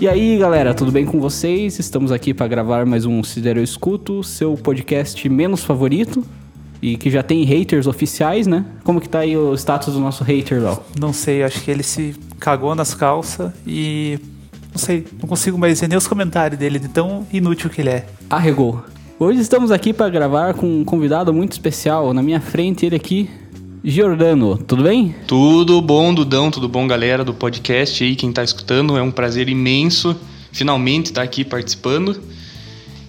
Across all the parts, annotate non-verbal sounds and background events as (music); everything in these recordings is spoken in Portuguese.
E aí, galera, tudo bem com vocês? Estamos aqui para gravar mais um Sidero Escuto, seu podcast menos favorito e que já tem haters oficiais, né? Como que tá aí o status do nosso hater, Léo? Não sei, acho que ele se cagou nas calças e não sei, não consigo mais ver nem os comentários dele de tão inútil que ele é. Arregou. Hoje estamos aqui para gravar com um convidado muito especial. Na minha frente, ele aqui, Giordano. Tudo bem? Tudo bom, Dudão, tudo bom, galera do podcast aí, quem tá escutando. É um prazer imenso finalmente estar aqui participando.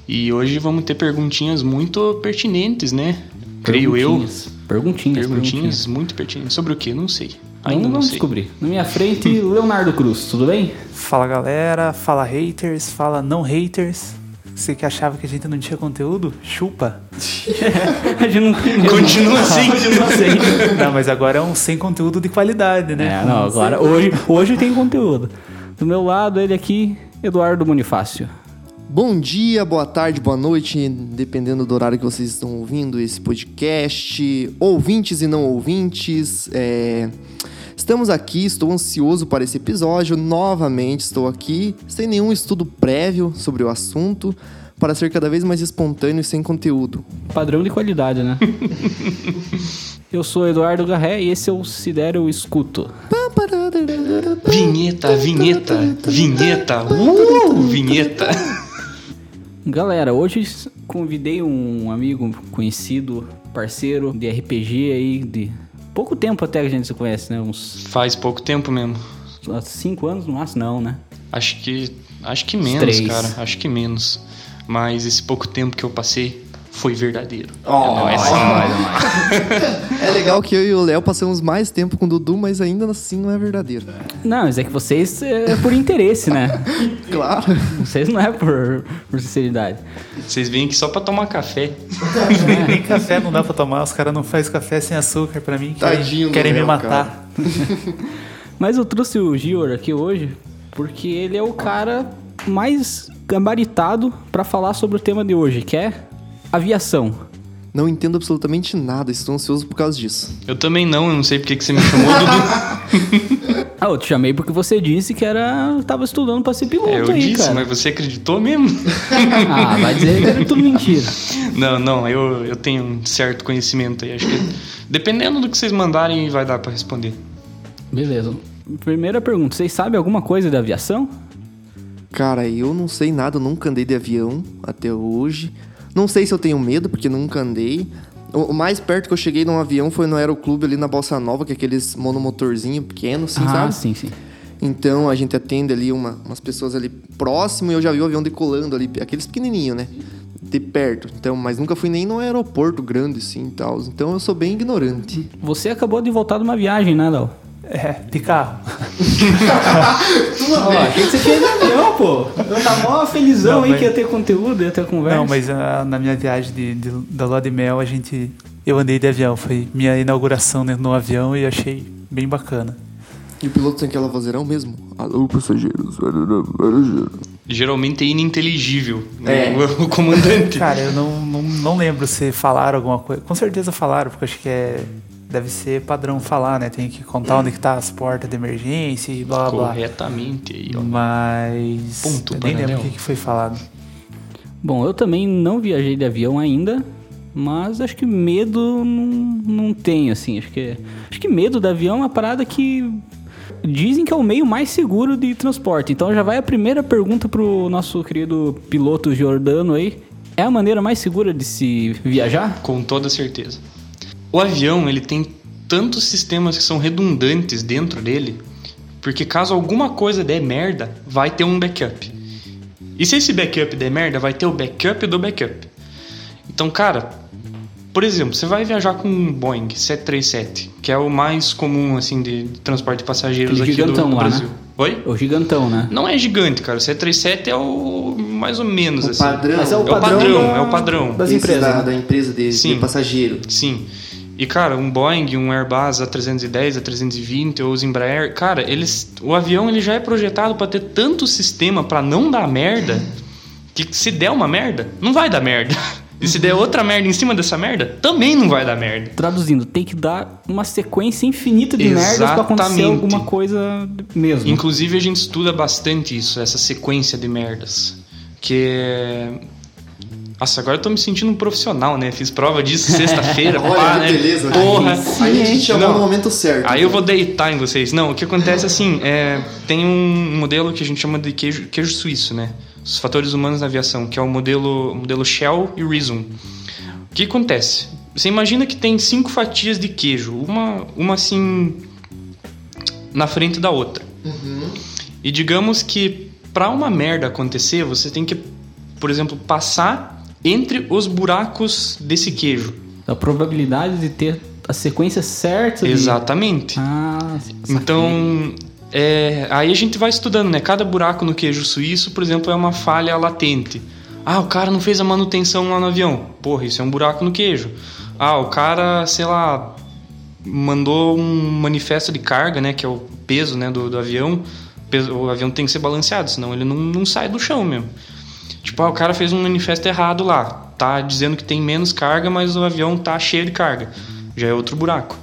E hoje vamos ter perguntinhas muito pertinentes, né? Creio eu. Perguntinhas. Perguntinhas, Perguntinhas muito pertinentes. Sobre o que? Não sei. Ainda não vamos sei. descobrir. Na minha frente, (laughs) Leonardo Cruz. Tudo bem? Fala galera, fala haters, fala não haters. Você que achava que a gente não tinha conteúdo? Chupa. (laughs) A gente não tem Continua assim. Continua assim. Não, mas agora é um sem conteúdo de qualidade, né? É, não, agora hoje, hoje tem conteúdo. Do meu lado, ele aqui, Eduardo Bonifácio. Bom dia, boa tarde, boa noite, dependendo do horário que vocês estão ouvindo esse podcast. Ouvintes e não ouvintes, é, estamos aqui, estou ansioso para esse episódio. Novamente estou aqui, sem nenhum estudo prévio sobre o assunto, para ser cada vez mais espontâneo e sem conteúdo. Padrão de qualidade, né? (laughs) Eu sou Eduardo Garré e esse é o Sidero Escuto. Vinheta, vinheta, vinheta. Uh, vinheta. Galera, hoje convidei um amigo conhecido, parceiro de RPG aí, de pouco tempo até que a gente se conhece, né? Uns Faz pouco tempo mesmo. cinco anos no máximo, não, né? Acho que. Acho que menos, três. cara. Acho que menos. Mas esse pouco tempo que eu passei foi verdadeiro. Oh, não, é assim. (laughs) É legal que eu e o Léo passamos mais tempo com o Dudu, mas ainda assim não é verdadeiro. Não, mas é que vocês é por interesse, né? (laughs) Claro. Vocês não é por, por sinceridade. Vocês vêm aqui só pra tomar café. Nem café não dá pra tomar, os caras não fazem café sem açúcar pra mim. Tadinho querem me Léo, matar. (laughs) Mas eu trouxe o Gior aqui hoje porque ele é o cara mais gabaritado pra falar sobre o tema de hoje, que é aviação. Não entendo absolutamente nada, estou ansioso por causa disso. Eu também não, eu não sei porque que você me chamou, Dudu. (laughs) Ah, eu te chamei porque você disse que era tava estudando pra ser piloto É, eu aí, disse, cara. mas você acreditou mesmo? (laughs) Ah, vai dizer que era tudo mentira. Não, não, eu, eu tenho um certo conhecimento aí. Acho que dependendo do que vocês mandarem, vai dar pra responder. Beleza. Primeira pergunta, vocês sabem alguma coisa de aviação? Cara, eu não sei nada, eu nunca andei de avião até hoje. Não sei se eu tenho medo, porque nunca andei. O mais perto que eu cheguei num avião foi no Aeroclube ali na Bossa Nova, que é aqueles monomotorzinho pequeno, assim, ah, sabe? sim, sim. Então a gente atende ali uma- umas pessoas ali próximo e eu já vi o avião decolando ali, aqueles pequenininhos, né? De perto. Então, mas nunca fui nem no aeroporto grande assim e tal. Então eu sou bem ignorante. Você acabou de voltar de uma viagem, né, Léo? É, de carro. (laughs) Ó, achei que você tinha de avião, pô. Eu tava mó felizão Não, aí mas- que ia ter conteúdo, ia ter conversa. Não, mas ah, na minha viagem de, de- da lua de mel, a gente. Eu andei de avião. Foi minha inauguração dentro no avião e achei bem bacana. E o piloto tem aquela vozeirão mesmo? Alô, passageiros. Geralmente é ininteligível, né? É. O, o comandante. Cara, eu não, não, não lembro se falaram alguma coisa. Com certeza falaram, porque acho que é. Deve ser padrão falar, né? Tem que contar onde que tá as portas de emergência e blá blá blá. Corretamente aí, ó. Mas. Ponto eu nem lembro o que, que foi falado. Bom, eu também não viajei de avião ainda, mas acho que medo não, não tenho, assim. Acho que, acho que medo de avião é uma parada que dizem que é o meio mais seguro de transporte. Então já vai a primeira pergunta pro nosso querido piloto Giordano aí. É a maneira mais segura de se viajar? Com toda certeza. O avião, ele tem tantos sistemas que são redundantes dentro dele, porque caso alguma coisa der merda, vai ter um backup. E se esse backup der merda, vai ter o backup do backup. Então, cara, por exemplo, você vai viajar com um Boeing 737, que é o mais comum assim de, de transporte de passageiros Aquele aqui do, gigantão do lá, né? Brasil. Oi? O gigantão, né? Não é gigante, cara. O 737 é o mais ou menos O assim. padrão. Mas é o É o padrão, padrão, da- é o padrão. das empresas. Da, né? da empresa de, de Sim. passageiro. Sim. E cara, um Boeing, um Airbus A310, A320 ou os Embraer, cara, eles, o avião ele já é projetado para ter tanto sistema para não dar merda, que se der uma merda, não vai dar merda. (laughs) E se der outra merda em cima dessa merda, também não vai dar merda. Traduzindo, tem que dar uma sequência infinita de merdas pra acontecer Exatamente. alguma coisa mesmo. Inclusive a gente estuda bastante isso, essa sequência de merdas. Que. Nossa, agora eu tô me sentindo um profissional, né? Fiz prova disso sexta-feira, (laughs) Olha pá, que né? beleza. Porra. Aí a gente chamou Não. no momento certo. Aí eu vou deitar em vocês. Não, o que acontece assim, é, tem um modelo que a gente chama de queijo, queijo suíço, né? Os fatores humanos na aviação, que é o modelo, modelo Shell e Reason. O que acontece? Você imagina que tem cinco fatias de queijo, uma, uma assim na frente da outra. E digamos que para uma merda acontecer, você tem que, por exemplo, passar entre os buracos desse queijo. A probabilidade de ter a sequência certa. de- Exatamente. Ah. Então, é, aí a gente vai estudando, né? Cada buraco no queijo suíço, por exemplo, é uma falha latente. Ah, o cara não fez a manutenção lá no avião. Porra, isso é um buraco no queijo. Ah, o cara, sei lá, mandou um manifesto de carga, né? Que é o peso né, do, do avião. O avião tem que ser balanceado, senão ele não, não sai do chão mesmo. Tipo, ah, o cara fez um manifesto errado lá. Tá dizendo que tem menos carga, mas o avião tá cheio de carga. Já é outro buraco.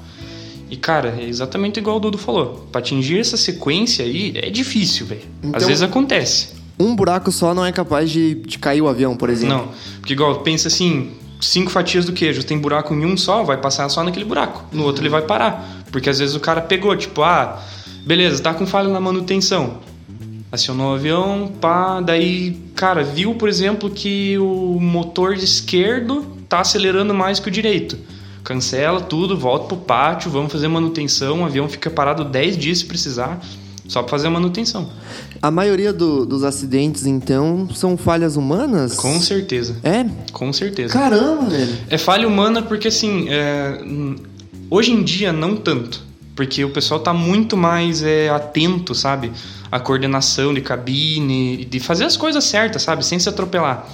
E, cara, é exatamente igual o Dudu falou. Pra atingir essa sequência aí é difícil, velho. Às Então- vezes acontece. Um buraco só não é capaz de, de cair o avião, por exemplo. Não. Porque, igual, pensa assim: cinco fatias do queijo, tem buraco em um só, vai passar só naquele buraco. No outro ele vai parar. Porque às vezes o cara pegou, tipo, ah, beleza, tá com falha na manutenção. Acionou o avião, pá, daí, cara, viu, por exemplo, que o motor esquerdo tá acelerando mais que o direito. Cancela tudo, volta pro pátio, vamos fazer manutenção, o avião fica parado 10 dias se precisar, só pra fazer a manutenção. A maioria do- dos acidentes, então, são falhas humanas? Com certeza. É? Com certeza. Caramba, velho. É falha humana porque, assim, é, hum, hoje em dia não tanto. Porque o pessoal tá muito mais é, atento, sabe? A coordenação de cabine, de fazer as coisas certas, sabe? Sem se atropelar.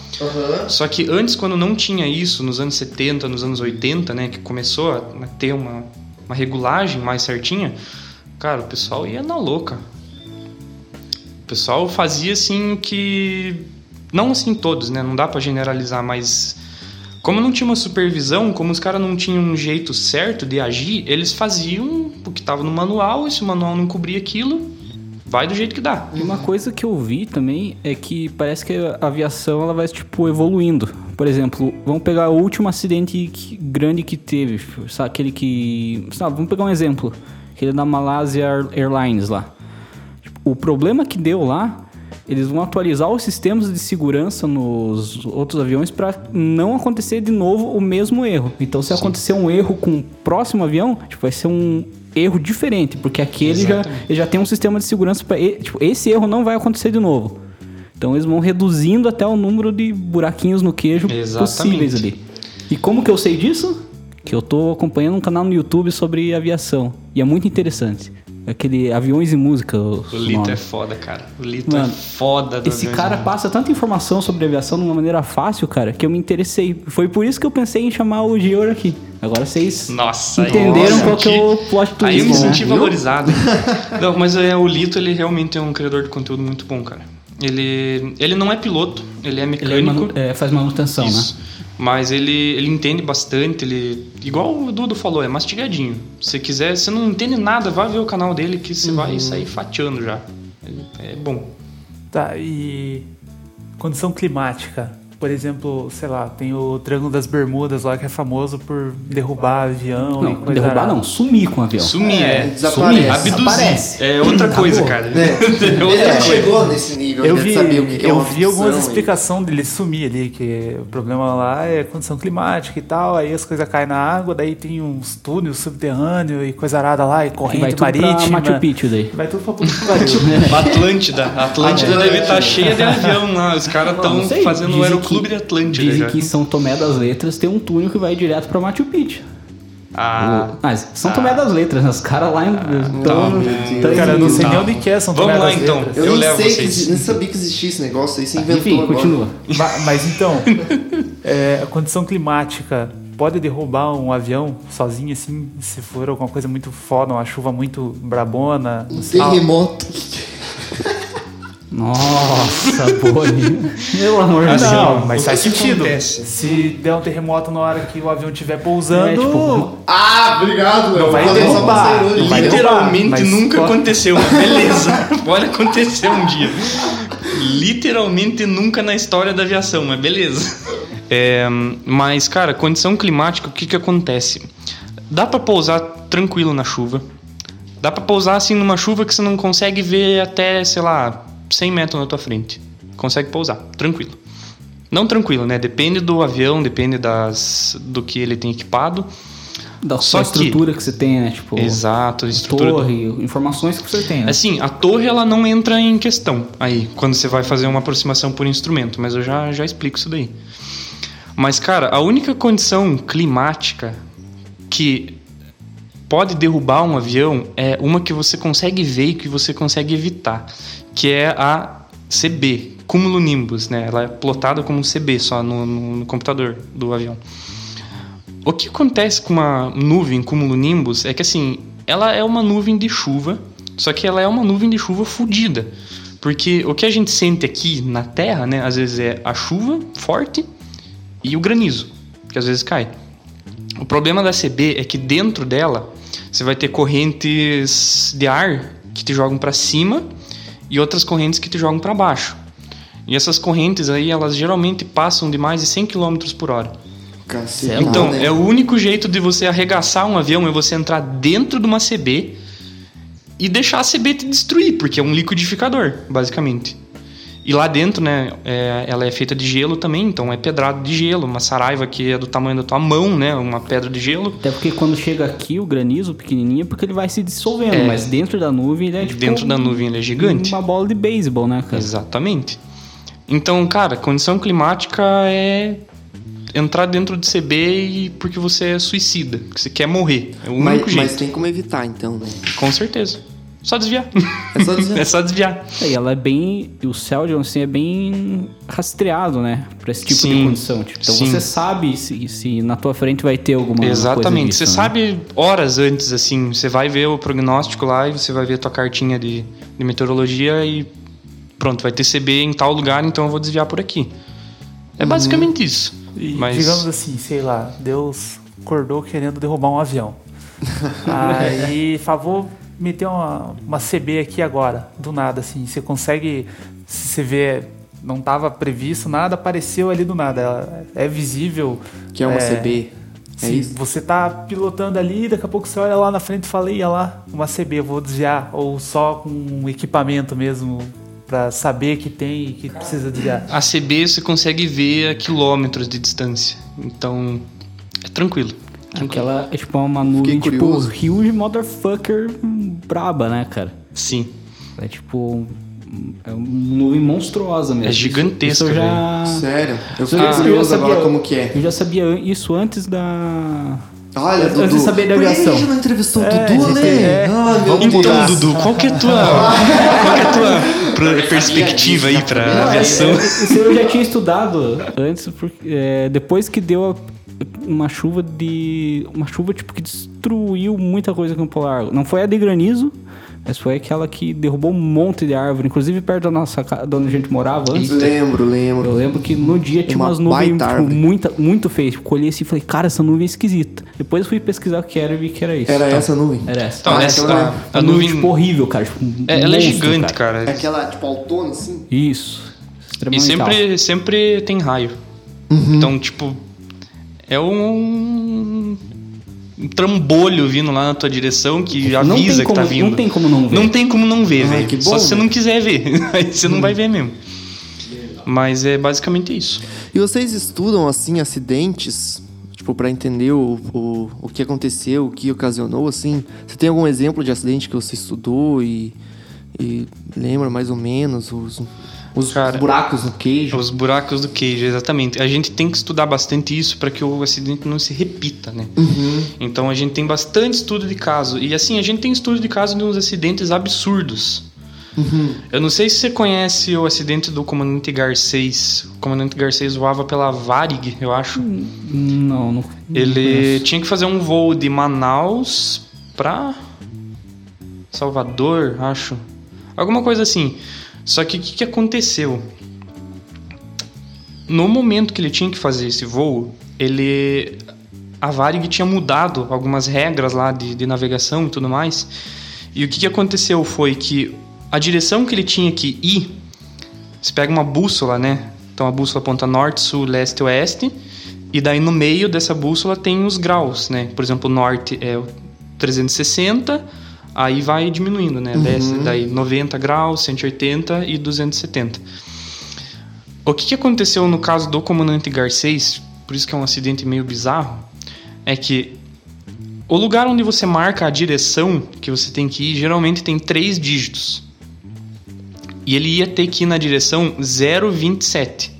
Só que antes, quando não tinha isso, nos anos 70, nos anos 80, né? Que começou a ter uma, uma regulagem mais certinha, cara, o pessoal ia na louca. O pessoal fazia assim que. Não assim todos, né? Não dá pra generalizar, mas. Como não tinha uma supervisão, como os caras não tinham um jeito certo de agir, eles faziam o que estava no manual, e se o manual não cobria aquilo, vai do jeito que dá. E uma coisa que eu vi também é que parece que a aviação ela vai tipo evoluindo. Por exemplo, vamos pegar o último acidente que- grande que teve, sabe, aquele que, sabe, vamos pegar um exemplo, aquele da Malaysia Airlines lá. Tipo, o problema que deu lá, eles vão atualizar os sistemas de segurança nos outros aviões para não acontecer de novo o mesmo erro. Então, se acontecer um erro com o próximo avião, tipo, vai ser um erro diferente, porque aquele já, já tem um sistema de segurança para tipo, esse erro não vai acontecer de novo. Então eles vão reduzindo até o número de buraquinhos no queijo Exatamente. possíveis ali. E como que eu sei disso? Que eu tô acompanhando um canal no YouTube sobre aviação. E é muito interessante. Aquele Aviões e Música. O, O Lito nome. é foda, cara. O Lito Mano, é foda do Esse cara passa tanta informação sobre aviação de uma maneira fácil, cara, que eu me interessei. Foi por isso que eu pensei em chamar o Gior aqui. Agora vocês Nossa, entenderam aí, qual que é o plot twist, Aí eu me né? senti Viu? valorizado. (laughs) não, mas é, o Lito, ele realmente é um criador de conteúdo muito bom, cara. Ele, ele não é piloto, ele é Ele é mecânico. manu- é, faz manutenção, Isso. né? Mas ele, ele entende bastante, ele. Igual o Dudu falou, é mastigadinho. Se quiser, você não entende nada, vai ver o canal dele que você Uhum. vai sair fatiando já. É bom. Tá, e condição climática. Por exemplo, sei lá, tem o Triângulo das Bermudas lá que é famoso por derrubar avião e Não, coisa derrubar arada. não, sumir com o avião. Sumir, é. desaparece. Abduzir. Desaparece. É outra coisa, cara. É. (laughs) É outra Ele coisa. chegou nesse nível Eu de vi, saber o que que é eu vi algumas explicações dele sumir ali, que o problema lá é condição climática e tal, aí as coisas caem na água, daí tem uns túneis subterrâneos e coisa arada lá, e corrente vai tudo pra marítima. Machu Picchu daí. Vai tudo pra pariu. (laughs) Atlântida. A Atlântida deve estar cheia de avião lá. Os caras estão fazendo o dizem Que- de Atlântida Dizem já. que São Tomé das Letras tem um túnel que vai direto pra Machu Picchu. Ah, Ah, São Tomé das Letras, né? Os caras lá em. tão- meu tão Deus. Cara, eu não sei Tá. nem onde que é São Vamos Tomé lá, das então. Letras. Eu, Eu nem levo sei que vocês. exi- nem sabia que existia esse negócio aí, você inventou Enfim, agora. continua. Ma- Mas então, (laughs) é, a condição climática pode derrubar um avião sozinho, assim, se for alguma coisa muito foda, uma chuva muito brabona. Um terremoto. Nossa, (laughs) Boni. Pelo amor de Assim, Deus. Não, mas faz sentido. acontece? Se der um terremoto na hora que o avião estiver pousando, É, tipo, Ah, obrigado, Léo. vai derrubar, não vai Literalmente derrubar, nunca pode- aconteceu, beleza. (laughs) Pode acontecer um dia. Literalmente nunca na história da aviação, mas beleza. É, mas, cara, condição climática, o que que acontece? Dá pra pousar tranquilo na chuva. Dá pra pousar assim numa chuva que você não consegue ver até, sei lá, 100 metros na tua frente. Consegue pousar, tranquilo. Não tranquilo, né? Depende do avião, depende das, do que ele tem equipado. Da Só estrutura que... você tem, né? Tipo, Exato, a estrutura do- torre, informações que você tem, né? Assim, a torre ela não entra em questão aí, quando você vai fazer uma aproximação por instrumento, mas eu já, já explico isso daí. Mas, cara, a única condição climática que pode derrubar um avião é uma que você consegue ver e que você consegue evitar, que é a CB, cumulonimbus, né? Ela é plotada como CB só no, no- no computador do avião. O que acontece com uma nuvem cumulonimbus é que assim, ela é uma nuvem de chuva, só que ela é uma nuvem de chuva fodida. Porque o que a gente sente aqui na Terra, né, às vezes é a chuva forte e o granizo, que às vezes cai. O problema da CB é que dentro dela você vai ter correntes de ar que te jogam para cima e outras correntes que te jogam para baixo. E essas correntes aí, elas geralmente passam de mais de 100 km por hora. Cacete. Então, né? é o único jeito de você arregaçar um avião é você entrar dentro de uma CB e deixar a CB te destruir, porque é um liquidificador, basicamente. E lá dentro, né, é- ela é feita de gelo também, então é pedrado de gelo, uma saraiva que é do tamanho da tua mão, né, uma pedra de gelo. Até porque quando chega aqui o granizo pequenininho, é porque ele vai se dissolvendo, É. mas dentro da nuvem ele é tipo Dentro da nuvem ele é gigante. Uma bola de beisebol, né, cara? Exatamente. Então, cara, condição climática é entrar dentro de CB e porque você é suicida, que você quer morrer. É o único Mas, jeito. mas tem como evitar, então, né? Com certeza. Só desviar. É só dizer. (laughs) é só desviar. É, E ela é bem. O céu, digamos assim, é bem rastreado, né? Pra esse tipo de Sim, condição. Tipo, então sim. você sabe se, se na tua frente vai ter alguma coisa Exatamente. disso, você né? sabe horas antes, assim, você vai ver o prognóstico lá e você vai ver a tua cartinha de, de meteorologia e pronto, vai ter CB em tal lugar, então eu vou desviar por aqui. É basicamente isso. E, Mas digamos assim, sei lá, Deus acordou querendo derrubar um avião. (laughs) Aí, favor, meter uma, uma CB aqui agora, do nada, assim. Você consegue, se você vê, não estava previsto nada, apareceu ali do nada. É visível. Que é uma CB. É Sim, isso? você tá pilotando ali, daqui a pouco você olha lá na frente e fala, ia lá, uma CB, eu vou desviar. Ou só com um equipamento mesmo, pra saber que tem e que precisa desviar. a CB você consegue ver a quilômetros de distância. Então, é tranquilo. Tranquilo. Aquela é tipo uma nuvem, tipo, curioso. huge motherfucker braba, né, cara? Sim. É tipo. É uma nuvem monstruosa mesmo. É gigantesca, Isso, eu já. Sério? Eu fiquei já curioso sabia- agora como que é. Eu já sabia isso antes da. Olha, Antes Dudu. de saber da Por que a aviação. gente não entrevistou o É, Dudu, Ale? é. Ah, meu Vamos Deus. Então, Dudu, qual que é a tua, (laughs) qual que é a tua perspectiva aí pra Não, aviação? é- é- Isso eu já tinha estudado antes, porque, é, depois que deu a- uma chuva de. Uma chuva tipo que destruiu muita coisa no Campo Largo. Não foi a de granizo, mas foi aquela que derrubou um monte de árvore, inclusive perto da nossa casa, de onde a gente morava antes. Lembro, lembro. Eu lembro que no dia tinha Uma umas nuvens tipo, muita, muito feias. Tipo, Colhei assim e falei, cara, essa nuvem é esquisita. Depois eu fui pesquisar o que era e vi que era isso. Era essa nuvem? Era essa. Então, Ah, essa, aquela- a, Uma a nuvem, nuvem, tipo, horrível, cara. Tipo, um é, ela é monstro, gigante, cara. É aquela, tipo, autona, assim? Isso. E sempre, sempre tem raio. Uhum. Então, tipo, é um, um trambolho vindo lá na tua direção que avisa que como- tá vindo. não tem como não ver. Não tem como não ver, Ai, velho. que bom, Só se você não quiser ver. (laughs) Aí você não vai ver mesmo. Mas é basicamente isso. E vocês estudam, assim, acidentes, tipo, pra entender o, o, o que aconteceu, o que ocasionou, assim? Você tem algum exemplo de acidente que você estudou e, e lembra mais ou menos os, os Cara, buracos no queijo? Os buracos do queijo, exatamente. A gente tem que estudar bastante isso para que o acidente não se repita, né? Uhum. Então a gente tem bastante estudo de caso. E assim, a gente tem estudo de caso de uns acidentes absurdos. Uhum. Eu não sei se você conhece o acidente do comandante Garcês. O comandante Garcês voava pela Varig, eu acho. Não, não. não Ele conheço. tinha que fazer um voo de Manaus pra Salvador, acho. Alguma coisa assim. Só que o que, que aconteceu? No momento que ele tinha que fazer esse voo, ele a Varig tinha mudado algumas regras lá de, de navegação e tudo mais. E o que, que aconteceu foi que a direção que ele tinha que ir, você pega uma bússola, né? Então a bússola aponta norte, sul, leste, oeste. E daí no meio dessa bússola tem os graus, né? Por exemplo, norte é o 360, aí vai diminuindo, né? Desce daí 90 graus, 180 e 270. O que, que aconteceu no caso do comandante Garcês, por isso que é um acidente meio bizarro, é que o lugar onde você marca a direção que você tem que ir geralmente tem três dígitos. E ele ia ter que ir na direção 027.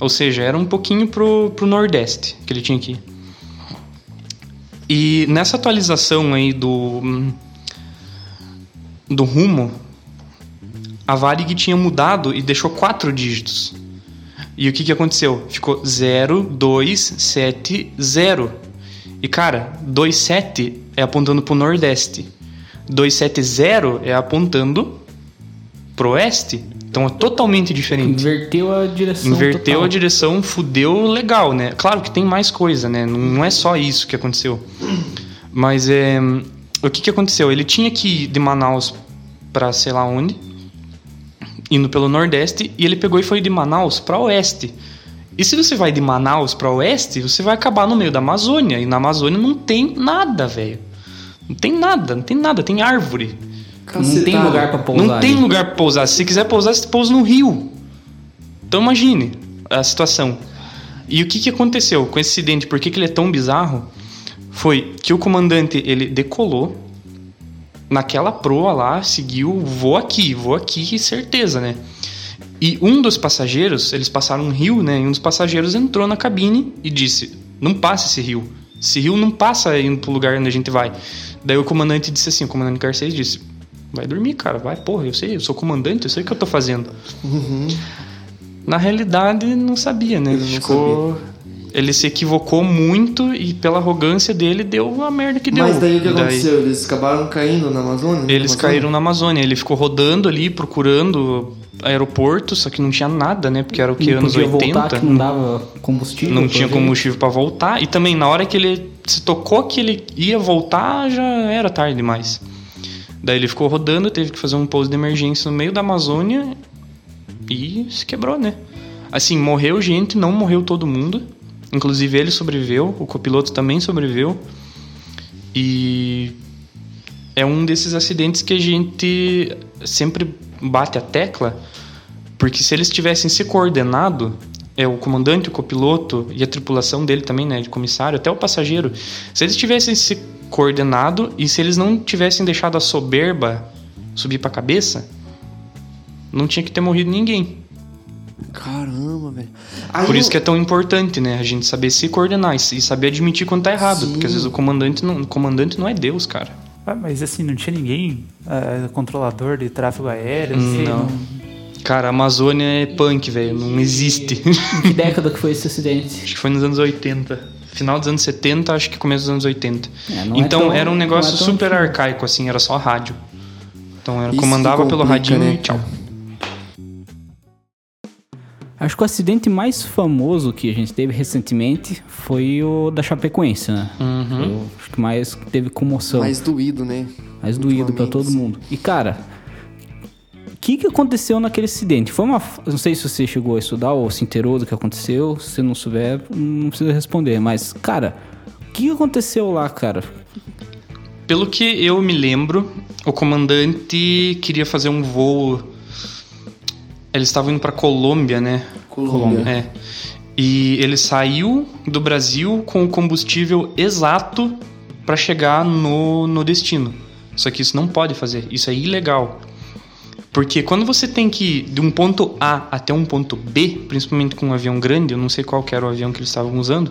Ou seja, era um pouquinho pro, pro nordeste que ele tinha que ir. E nessa atualização aí do do rumo, a Varig tinha mudado e deixou quatro dígitos. E o que, que aconteceu? Ficou 0270. E cara, 27 é apontando pro nordeste. 270 é apontando pro oeste. Então é totalmente diferente. Inverteu a direção. Inverteu total. a direção, fudeu legal, né? Claro que tem mais coisa, né? Não, é só isso que aconteceu. Mas é, o que, que aconteceu? Ele tinha que ir de Manaus pra sei lá onde, indo pelo Nordeste, e ele pegou e foi de Manaus pra Oeste. E se você vai de Manaus pra Oeste, você vai acabar no meio da Amazônia. E na Amazônia não tem nada, velho. Não tem nada, não tem nada, tem árvore. Não tem lugar pra pousar. Não tem ali. lugar pra pousar. Se quiser pousar, você pousa no rio. Então imagine a situação. E o que, que aconteceu com esse acidente? Por que, que ele é tão bizarro? Foi que o comandante ele decolou naquela proa lá, seguiu, vou aqui, vou aqui, certeza, né? E um dos passageiros, eles passaram um rio, né? E um dos passageiros entrou na cabine e disse: Não passa esse rio. Esse rio não passa indo pro lugar onde a gente vai. Daí o comandante disse assim: O comandante Garcês disse: Vai dormir, cara, vai, porra, eu sei, eu sou comandante, eu sei o que eu tô fazendo. Na realidade, não sabia, né? Ele não Ficou. Ele se equivocou muito e pela arrogância dele deu a merda que deu. Mas daí o que E aconteceu? Eles acabaram caindo na Amazônia? eles Na Amazônia? caíram na Amazônia. Ele ficou rodando ali, procurando aeroporto, só que não tinha nada, né? Porque era o que? Não Anos podia 80. voltar que não dava combustível. não tinha gente. combustível pra voltar. E também, na hora que ele se tocou que ele ia voltar, já era tarde demais. Daí ele ficou rodando, teve que fazer um pouso de emergência no meio da Amazônia e se quebrou, né? Assim, morreu gente, não morreu todo mundo. Inclusive ele sobreviveu, o copiloto também sobreviveu. E é um desses acidentes que a gente sempre bate a tecla, porque se eles tivessem se coordenado, é o comandante, o copiloto e a tripulação dele também, né, de comissário, até o passageiro, se eles tivessem se coordenado e se eles não tivessem deixado a soberba subir pra cabeça, não tinha que ter morrido ninguém. Caramba, velho. Aí Por eu- isso que é tão importante, né? A gente saber se coordenar e se- saber admitir quando tá errado. Sim. Porque às vezes o comandante não, o comandante não é Deus, cara. Ah, mas assim, não tinha ninguém é, controlador de tráfego aéreo? assim, Não. Cara, a Amazônia é punk, velho. Não existe. Em que década que foi esse acidente? acho que foi nos anos 80. Final dos anos 70, acho que começo dos anos 80. É, é então tão- era um negócio é tão super antigo. arcaico, assim, era só rádio. Então era, Isso comandava pelo radinho né, e tchau. Acho que o acidente mais famoso que a gente teve recentemente foi o da Chapecoense, né? Uhum. Eu acho que mais teve comoção. Mais doído, né? mais doído pra todo mundo. E cara, que, que aconteceu naquele acidente? Foi uma. Não sei se você chegou a estudar ou se inteirou do que aconteceu. Se você não souber, não precisa responder. Mas, cara, o que aconteceu lá, cara? Pelo que eu me lembro, o comandante queria fazer um voo. Eles estavam indo pra Colômbia, né? Colômbia. É. E ele saiu do Brasil com o combustível exato para chegar no, no destino. Só que isso não pode fazer, isso é ilegal. Porque quando você tem que ir de um ponto A até um ponto B, principalmente com um avião grande, eu não sei qual era o avião que eles estavam usando,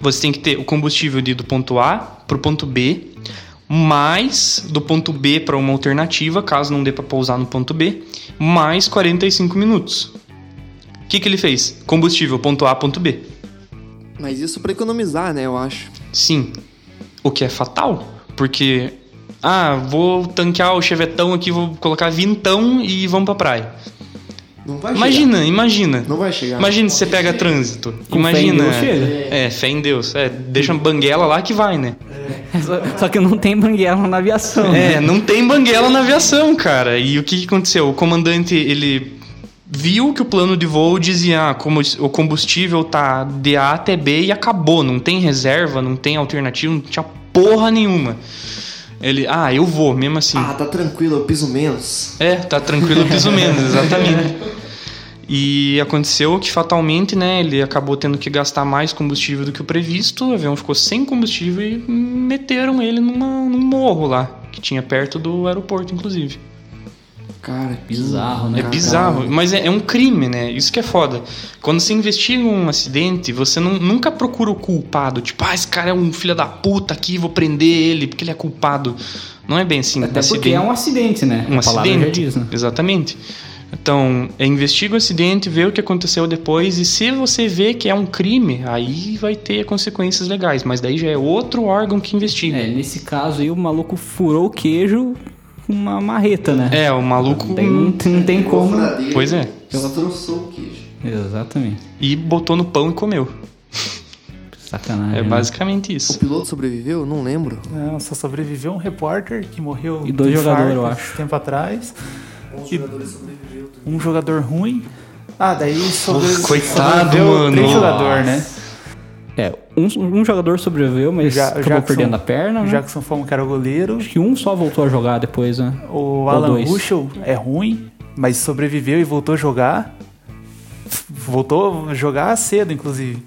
você tem que ter o combustível de ir do ponto A para o ponto B, mais do ponto B para uma alternativa, caso não dê para pousar no ponto B, mais 45 minutos. O que, que ele fez? Combustível, ponto A, ponto B. Mas isso pra economizar, né? Eu acho. Sim. O que é fatal, porque Ah, vou tanquear o chevetão aqui, vou colocar vintão e vamos pra praia. Não vai Imagina, chegar. imagina. Não vai chegar. Imagina se você pega trânsito. Com imagina. fé em Deus. É, fé em Deus. É, deixa uma banguela lá que vai, né? Só, só que não tem banguela na aviação. né? É, não tem banguela na aviação, cara. E o que, que aconteceu? O comandante, ele viu que o plano de voo dizia ah, como o combustível tá de A até B e acabou. Não tem reserva, não tem alternativa, não tinha porra nenhuma. Ele, ah, eu vou, mesmo assim. Ah, tá tranquilo, eu piso menos. É, tá tranquilo, piso menos, (laughs) exatamente. E aconteceu que fatalmente, né, ele acabou tendo que gastar mais combustível do que o previsto, o avião ficou sem combustível e meteram ele numa, num morro lá, que tinha perto do aeroporto, inclusive. Cara, que Bizarro, né? É bizarro, mas é, é um crime, né? Isso que é foda. Quando você investiga um acidente, você não- nunca procura o culpado. Tipo, ah, esse cara é um filho da puta aqui, vou prender ele porque ele é culpado. Não é bem assim. Até porque Acidente- é um acidente, né? um A acidente. diz, né? Exatamente. Então, é, investiga o acidente, vê o que aconteceu depois, e se você vê que é um crime, aí vai ter consequências legais. Mas daí já é outro órgão que investiga. É, nesse caso aí o maluco furou o queijo com uma marreta, né? É, o maluco. Não tem, não tem- não tem como. Pois é. Destroçou o queijo. Exatamente. E botou no pão e comeu. Sacanagem. É né? basicamente O isso. piloto sobreviveu? Não lembro. Não, só sobreviveu um repórter que morreu E dois jogadores, eu acho. tempo atrás. Um E- Um jogador ruim. Ah, daí sobre, coitado, sobreviveu mano. três Nossa. jogadores, né? Um, um jogador sobreviveu, mas Já- acabou Jackson- perdendo a perna, O né? Jackson Fome, que era o goleiro. Acho que um só voltou a jogar depois, né? O Alan. Ruschel é ruim, mas sobreviveu e voltou a jogar. Voltou a jogar cedo, inclusive.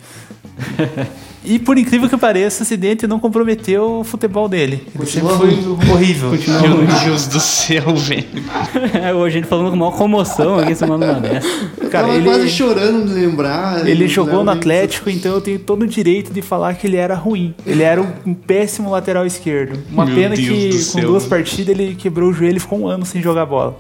(laughs) e por incrível que pareça, o acidente não comprometeu o futebol dele. Ele sempre foi horrível. Meu Deus do céu, velho. (laughs) Hoje a gente falando com maior comoção aqui, manda uma dessa. Eu Cara, tava ele- quase chorando de lembrar. Ele Não jogou no Atlético, então eu tenho todo o direito de falar que ele era ruim. Ele era um péssimo lateral esquerdo. Uma Meu pena Deus que com céu. duas partidas ele quebrou o joelho e ficou um ano sem jogar bola.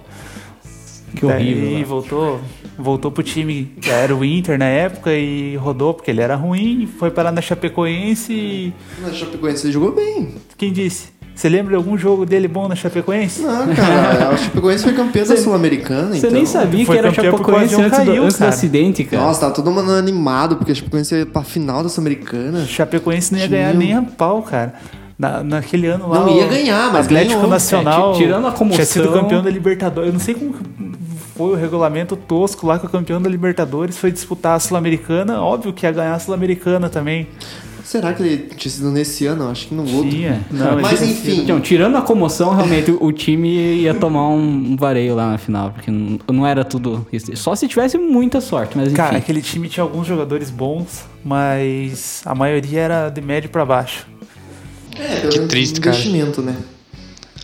Que horrível. Daí né? voltou, voltou pro time, que era o Inter na época, e rodou porque ele era ruim, foi parar na Chapecoense e. Na Chapecoense ele jogou bem. Quem disse? Você lembra de algum jogo dele bom na Chapecoense? Não, cara, a Chapecoense foi campeã da Sul-Americana, Você então... nem sabia Foi que era o Chapecoense antes, do, caiu, antes do acidente, cara. Nossa, tava todo mundo animado, porque a Chapecoense ia pra final da Sul-Americana. Chapecoense não ia Tinha. ganhar nem a pau, cara. Na, naquele ano lá. Não ia ganhar, mas Atlético ganhou. Nacional. É, ti- tirando a comoção- Tinha sido campeão da Libertadores. Eu não sei como foi o regulamento tosco lá que o campeão da Libertadores foi disputar a Sul-Americana. Óbvio que ia ganhar a Sul-Americana também. Será que ele tinha sido nesse ano? Acho que no outro. Tinha. (laughs) Não, Mas enfim, Então, tirando a comoção, realmente o, o time ia tomar um vareio lá na final, porque não, não era tudo. isso. Só se tivesse muita sorte, mas enfim. Cara, aquele time tinha alguns jogadores bons, mas a maioria era de médio pra baixo. é, Que triste, cara. investimento, né?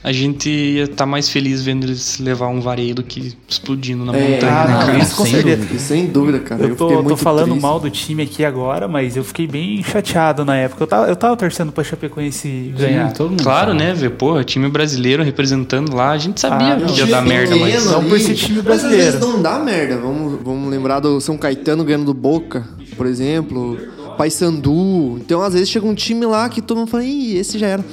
A gente ia estar mais feliz vendo eles levar um vareio do que explodindo na É, montanha, ah, né, não, cara? isso com sem certeza. dúvida. Sem dúvida, cara. Eu Eu, tô, fiquei tô falando triste. mal do time aqui agora, mas eu fiquei bem chateado na época. Eu tava, eu tava torcendo pra Chapecoense ganhar. Sim, todo mundo Claro, sabe. né, ver, porra, time brasileiro representando lá, a gente sabia Ah, não, que ia dar merda, mas. não por ser time Mas brasileiro. às vezes não dá merda. Vamos, vamos lembrar do São Caetano ganhando do Boca, por exemplo. Paysandu. Então, às vezes, chega um time lá que todo mundo fala, ih, esse já era.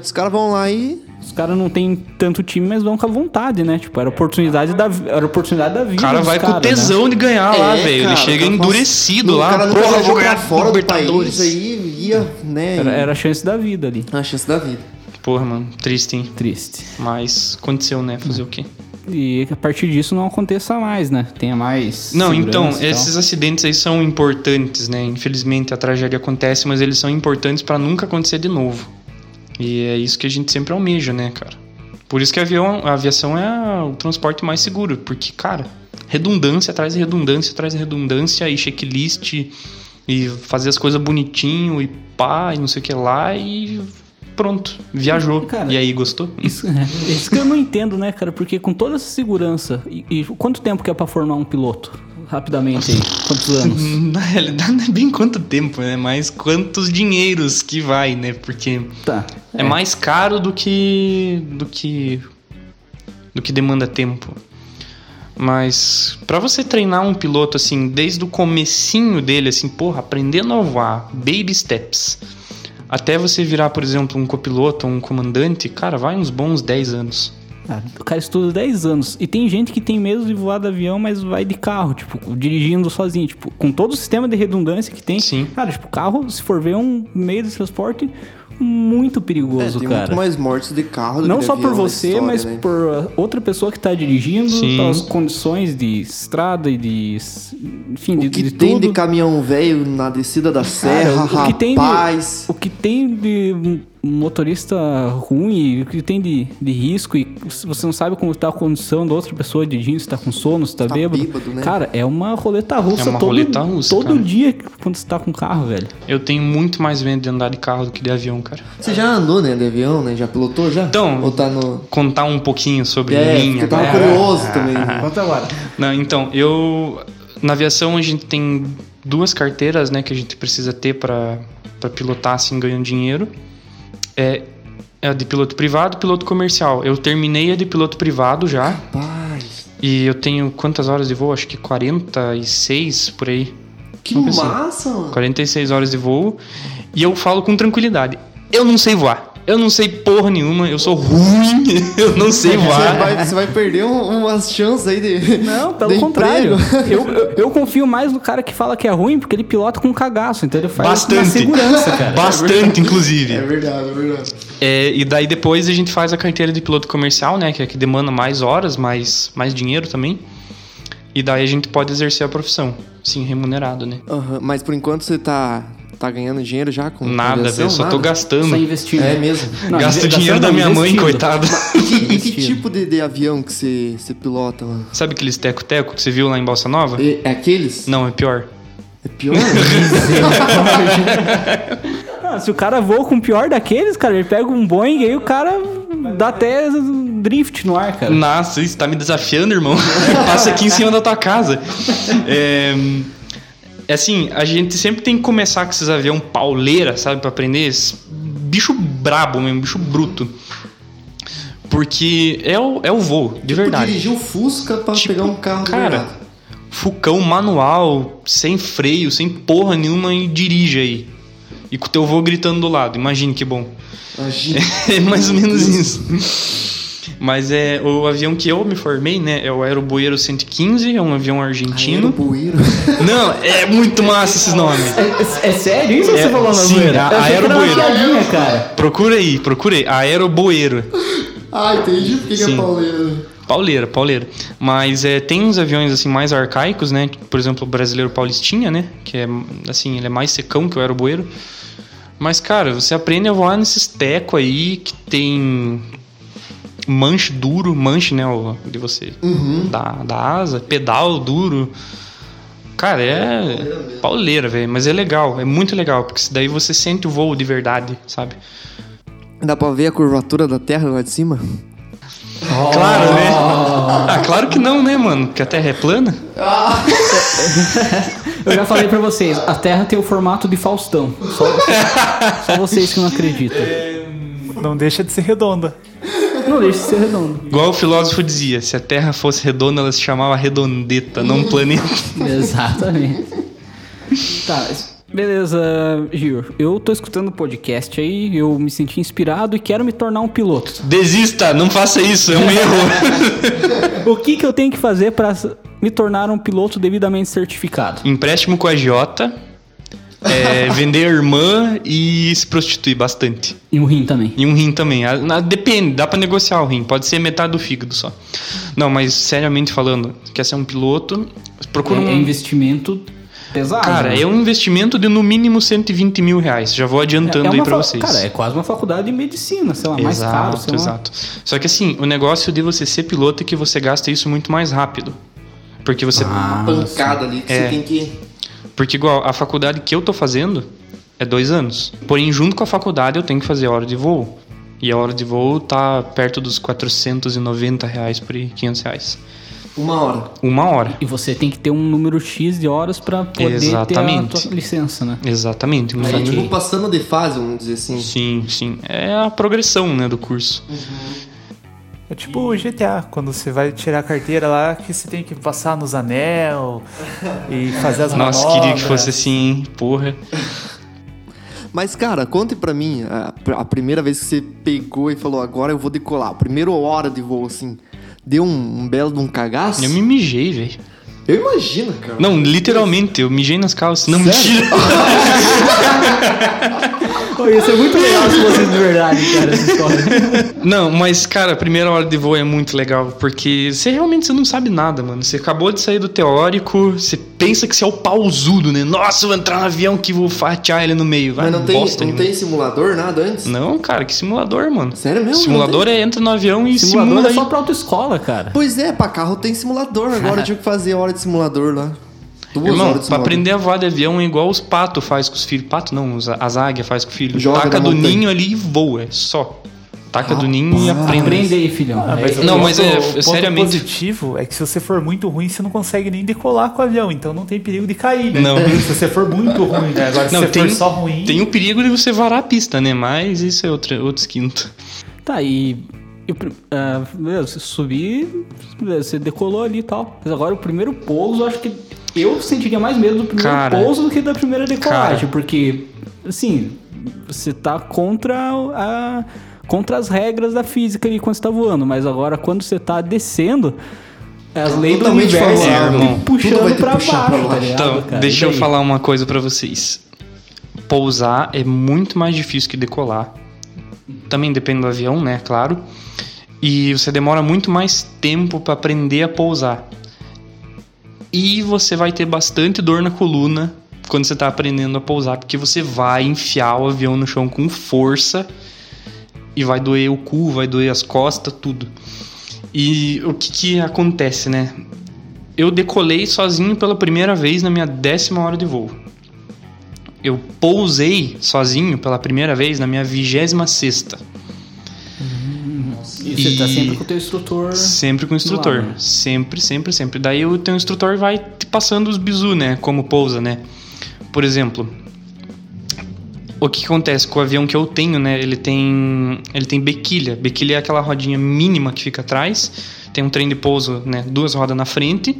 Os caras vão lá e... Os caras não têm tanto time, mas vão com a vontade, né? Tipo, era a oportunidade da, era oportunidade da vida. O cara vai com caras, né? tesão de ganhar lá, É, velho. Ele cara, chega cara endurecido lá. O cara nunca porra, vou ganhar fora do país Libertadores. aí, ia, né? Era, era a chance da vida ali. a chance da vida. Porra, mano, triste, hein? Triste. Mas aconteceu, né? Fazer o quê? E a partir disso não aconteça mais, né? Tenha mais. Não, então, esses acidentes aí são importantes, né? Infelizmente a tragédia acontece, mas eles são importantes pra nunca acontecer de novo. E é isso que a gente sempre almeja, né, cara? Por isso que a, avião, a aviação é o transporte mais seguro, porque, cara, redundância de redundância de redundância e checklist e fazer as coisas bonitinho e pá, e não sei o que lá e pronto, viajou. Cara, e aí, gostou? Isso, é, isso que eu não entendo, né, cara? Porque com toda essa segurança. E, e quanto tempo que é pra formar um piloto? Rapidamente aí. Quantos anos? (laughs) Na realidade, não é bem quanto tempo, né? Mas quantos dinheiros que vai, né? Porque Tá. é, mais caro do que do que do que demanda tempo. Mas pra você treinar um piloto assim, desde o comecinho dele assim, porra, aprendendo a voar, baby steps, Até você virar, por exemplo, um copiloto, um comandante, cara, vai uns bons 10 anos. Ah, o cara estuda 10 anos. E tem gente que tem medo de voar de avião, mas vai de carro, tipo, dirigindo sozinho. Tipo, com todo o sistema de redundância que tem. Sim. Cara, tipo, carro, se for ver, é um meio de transporte muito É, perigoso, tem cara. muito mais mortes de carro do Não que de só avião por você, história, mas né? por outra pessoa que tá dirigindo, Sim. pelas condições de estrada e de. Enfim, de, O que de tem tudo. de caminhão velho na descida da serra, o que tem de- rapaz. O que tem de motorista ruim, o que tem de, de risco, e você não sabe como tá a condição da outra pessoa dirigindo, se tá com sono, se tá, Tá bêbado. bêbado, né? Cara, é uma roleta russa É uma todo, roleta russa, todo cara. dia quando você tá com carro, velho. Eu tenho muito mais medo de andar de carro do que de avião, cara. Você já andou, né, de avião, né? Já pilotou já? Então, Ou tá no... Contar um pouquinho sobre É, mim eu tava curioso (laughs) também. Conta agora. Não, então, eu. Na aviação a gente tem duas carteiras, né, que a gente precisa ter pra pra pilotar assim ganhando dinheiro. É, é a de piloto privado e piloto comercial. Eu terminei a de piloto privado já. Rapaz, E eu tenho quantas horas de voo? Acho que 46 por aí. que massa, mano. 46 horas de voo. E eu falo com tranquilidade. Eu não sei voar. Eu não sei porra nenhuma. Eu sou ruim. (laughs) Eu não sei Você voar. vai, você vai perder um- umas chances aí de. Não, pelo de contrário. (laughs) Eu, eu, eu confio mais no cara que fala que é ruim, porque ele pilota com cagaço, então ele faz na Bastante. segurança, cara. Bastante, inclusive. É verdade, é verdade. É, e daí depois a gente faz a carteira de piloto comercial, né? Que é que demanda mais horas, mais, mais dinheiro também. E daí a gente pode exercer a profissão, sim, remunerado, né? Aham, Mas por enquanto você tá, tá ganhando dinheiro já com Nada, velho, só tô Nada? gastando. Só investindo. É mesmo. Não, Gasto gastando dinheiro da não, minha mãe, investindo. coitada. (laughs) E que, e tipo de, de avião que você, você pilota, mano? Sabe aqueles teco-teco que você viu lá em Balsa Nova? É, é aqueles? Não, é pior. É pior? (laughs) Ah, se o cara voa com o pior daqueles, cara, ele pega um Boeing e aí o cara dá até drift no ar, cara. Nossa, isso tá me desafiando, irmão. (laughs) Passa aqui em cima da tua casa. É assim, a gente sempre tem que começar com esses avião pauleira, sabe, pra aprender. Esse bicho brabo mesmo, bicho bruto. Porque é o, é o voo, de verdade. Dirigir o Fusca pra Tipo, pegar um carro cara. Fucão manual, sem freio, sem porra nenhuma e dirige aí. E com o teu voo gritando do lado. Imagine que bom. Imagina. (laughs) É mais ou menos isso. Mas é o avião que eu me formei, né? É o Aeroboeiro 115, é um avião argentino. Aerobueiro. Não, é muito massa esses nomes. É, é sério isso É, você falou na sim, a- era uma aeroboeiro. piadinha, cara. Procura aí, procura aí. Aeroboeiro. ah, entendi porque que é Sim. pauleiro. Pauleira, pauleira. Mas é, tem uns aviões assim mais arcaicos, né? Por exemplo, o brasileiro Paulistinha, né? Que é assim, ele é mais secão que o aeroboeiro. Mas, cara, você aprende a voar nesses teco aí que tem manche duro, manche, né? o- De você da, da asa, pedal duro. Cara, é pauleira, velho. Mas é legal, é muito legal, porque daí você sente o voo de verdade, sabe? Dá pra ver a curvatura da Terra lá de cima? Claro, né? Ah, claro que não, né, mano? Porque a Terra é plana. Eu já falei pra vocês, a Terra tem o formato de Faustão. Só, só vocês que não acreditam. Não deixa de ser redonda. Não deixe de ser redondo. Igual o filósofo dizia, se a Terra fosse redonda, ela se chamava redondeta, não (laughs) planeta. Exatamente. Tá, beleza, Gil. Eu tô escutando o podcast aí, eu me senti inspirado e quero me tornar um piloto. Desista, não faça isso, é um erro. (laughs) O que que eu tenho que fazer pra me tornar um piloto devidamente certificado? Empréstimo com a Jota, é, vender a irmã e se prostituir bastante. E um rim também. E um rim também. Ah, Depende, dá pra negociar o rim. Pode ser metade do fígado só. Não, mas seriamente falando, quer ser um piloto, procura É, um... é investimento pesado. Cara, né? é um investimento de no mínimo 120 mil reais. Já vou adiantando É aí uma pra fa- vocês. Cara, é quase uma faculdade de medicina, sei lá, mais caro, sei lá. Exato. Só que assim, o negócio de você ser piloto é que você gasta isso muito mais rápido. Porque você. Ah, Pancada ali que É. você tem que. Porque igual, a faculdade que eu tô fazendo é dois anos. Porém, junto com a faculdade eu tenho que fazer hora de voo. E a hora de voo tá perto dos 490 reais por aí, 500 reais. Uma hora. Uma hora. E você tem que ter um número X de horas pra poder Exatamente. ter a tua licença, né? Exatamente. Um É fator- tipo passando de fase, vamos dizer assim. Sim, sim. É a progressão, né, do curso. É tipo o GTA, quando você vai tirar a carteira lá, que você tem que passar nos anel e fazer as Nossa, manobras. queria que fosse assim, hein? Porra. Mas, cara, conte pra mim a, a primeira vez que você pegou e falou, agora eu vou decolar. Primeira hora de voo, assim. Deu um, um belo de um cagaço? Eu me mijei, velho. Eu imagino, cara. Não, literalmente, eu mijei nas calças. Não, mentira. (laughs) Pô, ia ser muito (laughs) legal se fosse de verdade, cara, essa história. Não, mas, cara, a primeira hora de voo é muito legal, porque você realmente você não sabe nada, mano. Você acabou de sair do teórico, você pensa que você é o pausudo, né? Nossa, eu vou entrar no avião que vou fatiar ele no meio. Vai, Mas não, tem, bosta não tem simulador, nada antes? Não, cara, que simulador, mano. Sério mesmo? Simulador é entra no avião e Simulador simula é só pra autoescola, cara. Pois é, pra carro tem simulador. Agora eu (laughs) tive que fazer hora de simulador lá. Duas Irmão, pra aprender a voar de avião é igual os patos faz com os filhos. Pato não, os- as águias faz com o filho. Joga Taca do montanha. ninho ali e voa, é só. Taca do ninho e aprende. Aprende aí, filhão. Ah, mas É- o Não, ponto- mas é- o seriamente. positivo é que se você for muito ruim, você não consegue nem decolar com o avião, então não tem perigo de cair, né? Não. (laughs) Se você for muito ruim, né? Agora, se Não, você tem, for só ruim. tem o perigo de você varar a pista, né? Mas isso é outro, outro quinto. Tá, e. e o prim- ah, beleza, você subir, você decolou ali e tal. Mas agora o primeiro pouso, eu acho que eu sentiria mais medo do primeiro Cara, pouso do que da primeira decolagem. cara. Porque, assim, você tá contra a. Contra as regras da física ali quando você tá voando, mas agora quando você tá descendo, as leis do universo estão puxando pra puxar pra baixo, tá baixo. ligado, Então, cara? deixa eu falar uma coisa pra vocês. Pousar é muito mais difícil que decolar. Também depende do avião, né? Claro. E você demora muito mais tempo pra aprender a pousar. E você vai ter bastante dor na coluna quando você tá aprendendo a pousar, porque você vai enfiar o avião no chão com força e vai doer o cu, vai doer as costas, tudo. E o que, que acontece, né? Eu decolei sozinho pela primeira vez na minha décima hora de voo. Eu pousei sozinho pela primeira vez na minha vigésima sexta. E você tá sempre com o teu instrutor. Sempre com o instrutor. né? Sempre, sempre, sempre. Daí o teu instrutor vai te passando os bizu, né? Como pousa, né? Por exemplo, o que acontece com o avião que eu tenho, né? Ele tem, ele tem bequilha. Bequilha é aquela rodinha mínima que fica atrás. Tem um trem de pouso, né? Duas rodas na frente.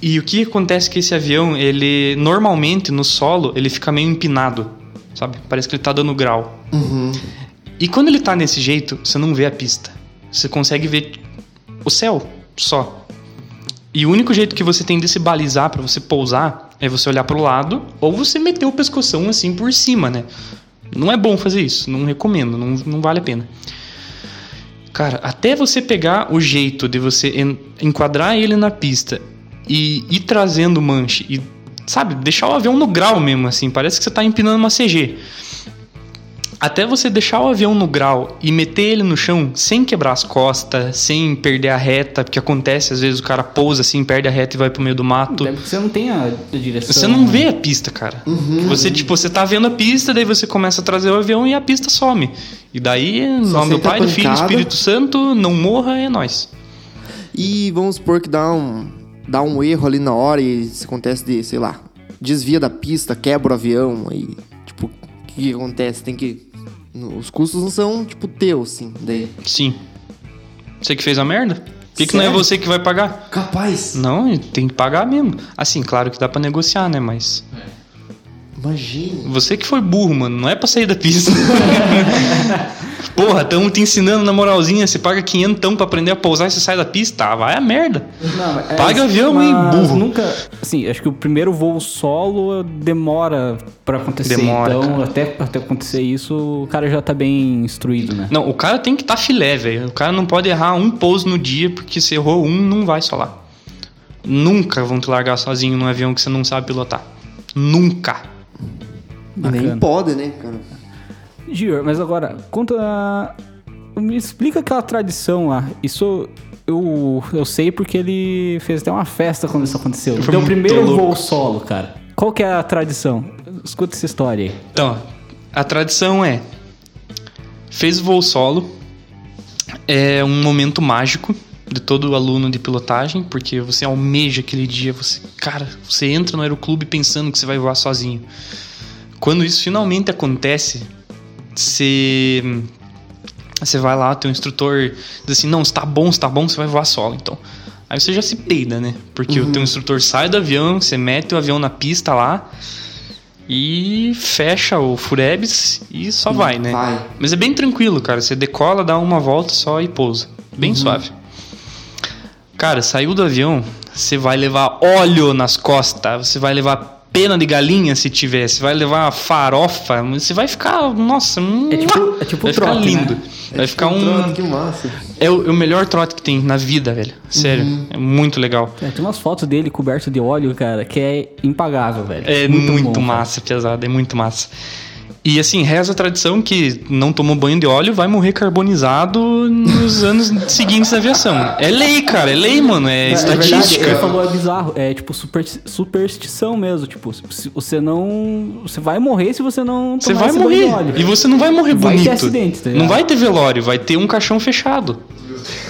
E o que acontece que esse avião, ele normalmente no solo, ele fica meio empinado, sabe? Parece que ele tá dando grau. E quando ele tá nesse jeito, você não vê a pista. Você consegue ver o céu só. E o único jeito que você tem de se balizar pra você pousar é você olhar pro lado ou você meter o pescoção assim por cima, né? Não é bom fazer isso, não recomendo, não, não vale a pena. Cara, até você pegar o jeito de você en- enquadrar ele na pista e ir trazendo manche e, sabe, deixar o avião no grau mesmo, assim, parece que você tá empinando uma CG. Até você deixar o avião no grau e meter ele no chão sem quebrar as costas, sem perder a reta, porque acontece, às vezes o cara pousa assim, perde a reta e vai pro meio do mato. Você não tem a direção. Você não vê a pista, cara. Você, tipo, você tá vendo a pista, daí você começa a trazer o avião e a pista some. E daí, em nome do Pai, do Filho e. Espírito Santo, não morra, é nós. E vamos supor que dá um, dá um erro ali na hora e isso acontece de, sei lá, desvia da pista, quebra o avião e, tipo, o que, que acontece? Tem que. Os custos não são, tipo, teus, assim. Daí. Sim. Você que fez a merda? Por que, que não é você que vai pagar? Capaz! Não, tem que pagar mesmo. Assim, claro que dá pra negociar, né? Mas. Imagine. Você que foi burro, mano. Não é pra sair da pista. (laughs) Porra, tamo te ensinando na moralzinha. Você paga 500 pra aprender a pousar e você sai da pista. Ah, vai a merda. Não, é- Paga o avião, hein, burro. Nunca. Assim, acho que o primeiro voo solo demora pra acontecer. Demora, então, cara. até, até acontecer isso, o cara já tá bem instruído, né? Não, o cara tem que estar tá filé, velho. O cara não pode errar um pouso no dia, porque se errou um, não vai solar. Nunca vão te largar sozinho num avião que você não sabe pilotar. Nunca. E nem Bacana. pode, né, cara? Gior, mas agora, conta. Me explica aquela tradição lá. Isso eu, eu sei porque ele fez até uma festa quando isso aconteceu. Foi Então, o primeiro louco. voo solo, cara. Qual que é a tradição? Escuta essa história aí. Então, a tradição é. Fez o voo solo. É um momento mágico de todo aluno de pilotagem, porque você almeja aquele dia, você, cara, você entra no aeroclube pensando que você vai voar sozinho. Quando isso finalmente acontece, você você vai lá, teu instrutor diz assim: "Não, está bom, está bom, você vai voar solo", então. Aí você já se peida, né? Porque o teu instrutor sai do avião, você mete o avião na pista lá, e fecha o Furebs e só vai, né? vai. Mas é bem tranquilo, cara. Você decola, dá uma volta só e pousa. Bem suave. Cara, saiu do avião, você vai levar óleo nas costas, você vai levar pena de galinha se tiver, você vai levar farofa, você vai ficar, nossa, É tipo- (laughs) é tipo vai o ficar trote, lindo. né? Vai ficar Tipo, um trote, Que massa. é o, é o melhor trote que tem na vida, velho. Sério, é muito legal. É, tem umas fotos dele coberto de óleo, cara, que é impagável, velho. É muito, bom, cara. massa, pesado, é muito massa. E assim, reza a tradição que não tomou banho de óleo vai morrer carbonizado nos (laughs) anos seguintes da aviação. É lei, cara, é lei, mano, é, É, é verdade, estatística. ele falou é bizarro, é tipo super, superstição mesmo, tipo, se você não, você vai morrer se você não Você tomar vai esse banho de morrer. óleo. E você não vai morrer Vai ter bonito. acidente, tá não vai ter velório, vai ter um caixão fechado.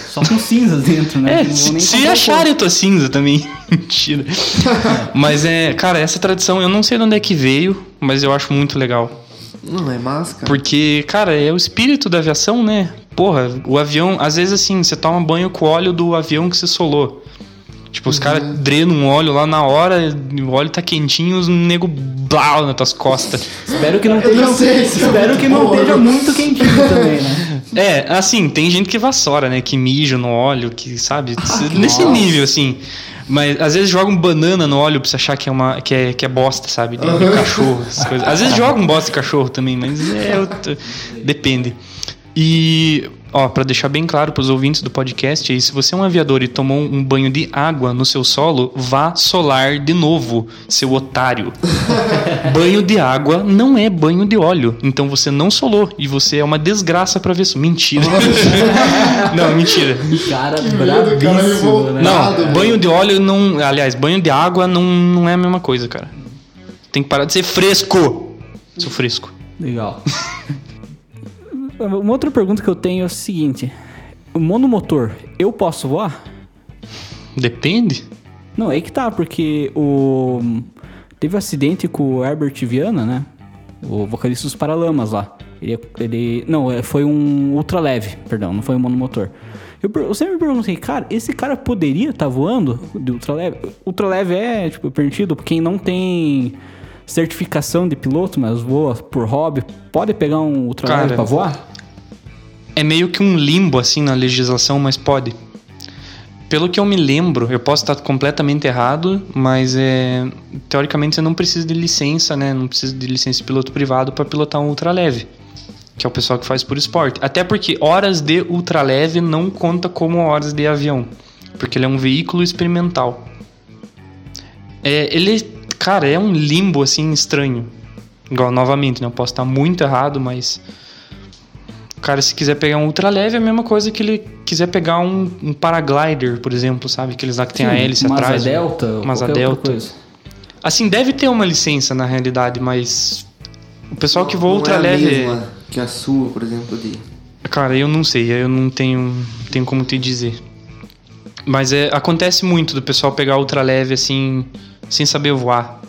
Só com cinzas dentro, né? É, se o acharem a tua cinza também. (laughs) Mentira. (laughs) mas é, cara, essa tradição eu não sei de onde é que veio, mas eu acho muito legal. Não, é massa, cara. Porque, cara, é o espírito da aviação, né? Porra, o avião, às vezes assim, você toma banho com o óleo do avião que você solou. Tipo, os caras drenam um óleo lá na hora, o óleo tá quentinho, os nego blau nas tuas costas. Espero que não esteja, não sei se espero que não esteja muito quentinho também, né? É, assim, tem gente que vassoura, né? Que mija no óleo, que, sabe? Nesse nossa. nível, assim. Mas às vezes jogam banana no óleo pra você achar que é, uma, que é, que é bosta, sabe? De, de cachorro, essas coisas. Às vezes jogam bosta de cachorro também, mas é. outro- Depende. E, ó, pra deixar bem claro pros ouvintes do podcast aí, se você é um aviador e tomou um banho de água no seu solo, vá solar de novo, seu otário. (laughs) banho de água não é banho de óleo. Então você não solou e você é uma desgraça pra ver isso. Mentira. (laughs) não, mentira. Cara, brabíssimo, revoltado. né? Não, banho de óleo não. Aliás, banho de água não, não é a mesma coisa, cara. Tem que parar de ser fresco. Sou fresco. Legal. (laughs) Uma outra pergunta que eu tenho é o seguinte: o monomotor, eu posso voar? Depende. Não, é aí que tá, porque o. Teve um acidente com o Herbert Viana, né? O vocalista dos Paralamas lá. Ele, ele. Não, é, foi um ultra leve, perdão, não foi um monomotor. Eu, eu sempre me perguntei, cara, esse cara poderia estar voando de ultra leve? Ultra leve é, tipo, permitido quem não tem certificação de piloto, mas voa por hobby, pode pegar um ultra leve Cara, pra voar? É meio que um limbo assim na legislação, mas pode. Pelo que eu me lembro, eu posso estar completamente errado, mas é, teoricamente você não precisa de licença, né? Não precisa de licença de piloto privado para pilotar um ultraleve, que é o pessoal que faz por esporte. Até porque horas de ultraleve não conta como horas de avião, porque ele é um veículo experimental. É, ele, cara, é um limbo assim estranho. Igual novamente, né? Eu posso estar muito errado, mas cara, se quiser pegar um ultraleve, é a mesma coisa que ele quiser pegar um, um paraglider, por exemplo, sabe? Aqueles lá que tem a hélice uma atrás. Asa Delta, uma asa qualquer outra delta. coisa. Assim, deve ter uma licença na realidade, mas o pessoal que voa Não é a ultraleve. mesma que a sua, por exemplo, de... Cara, eu não sei, eu não tenho, tenho como te dizer. Mas é, acontece muito do pessoal pegar ultraleve assim, sem saber voar.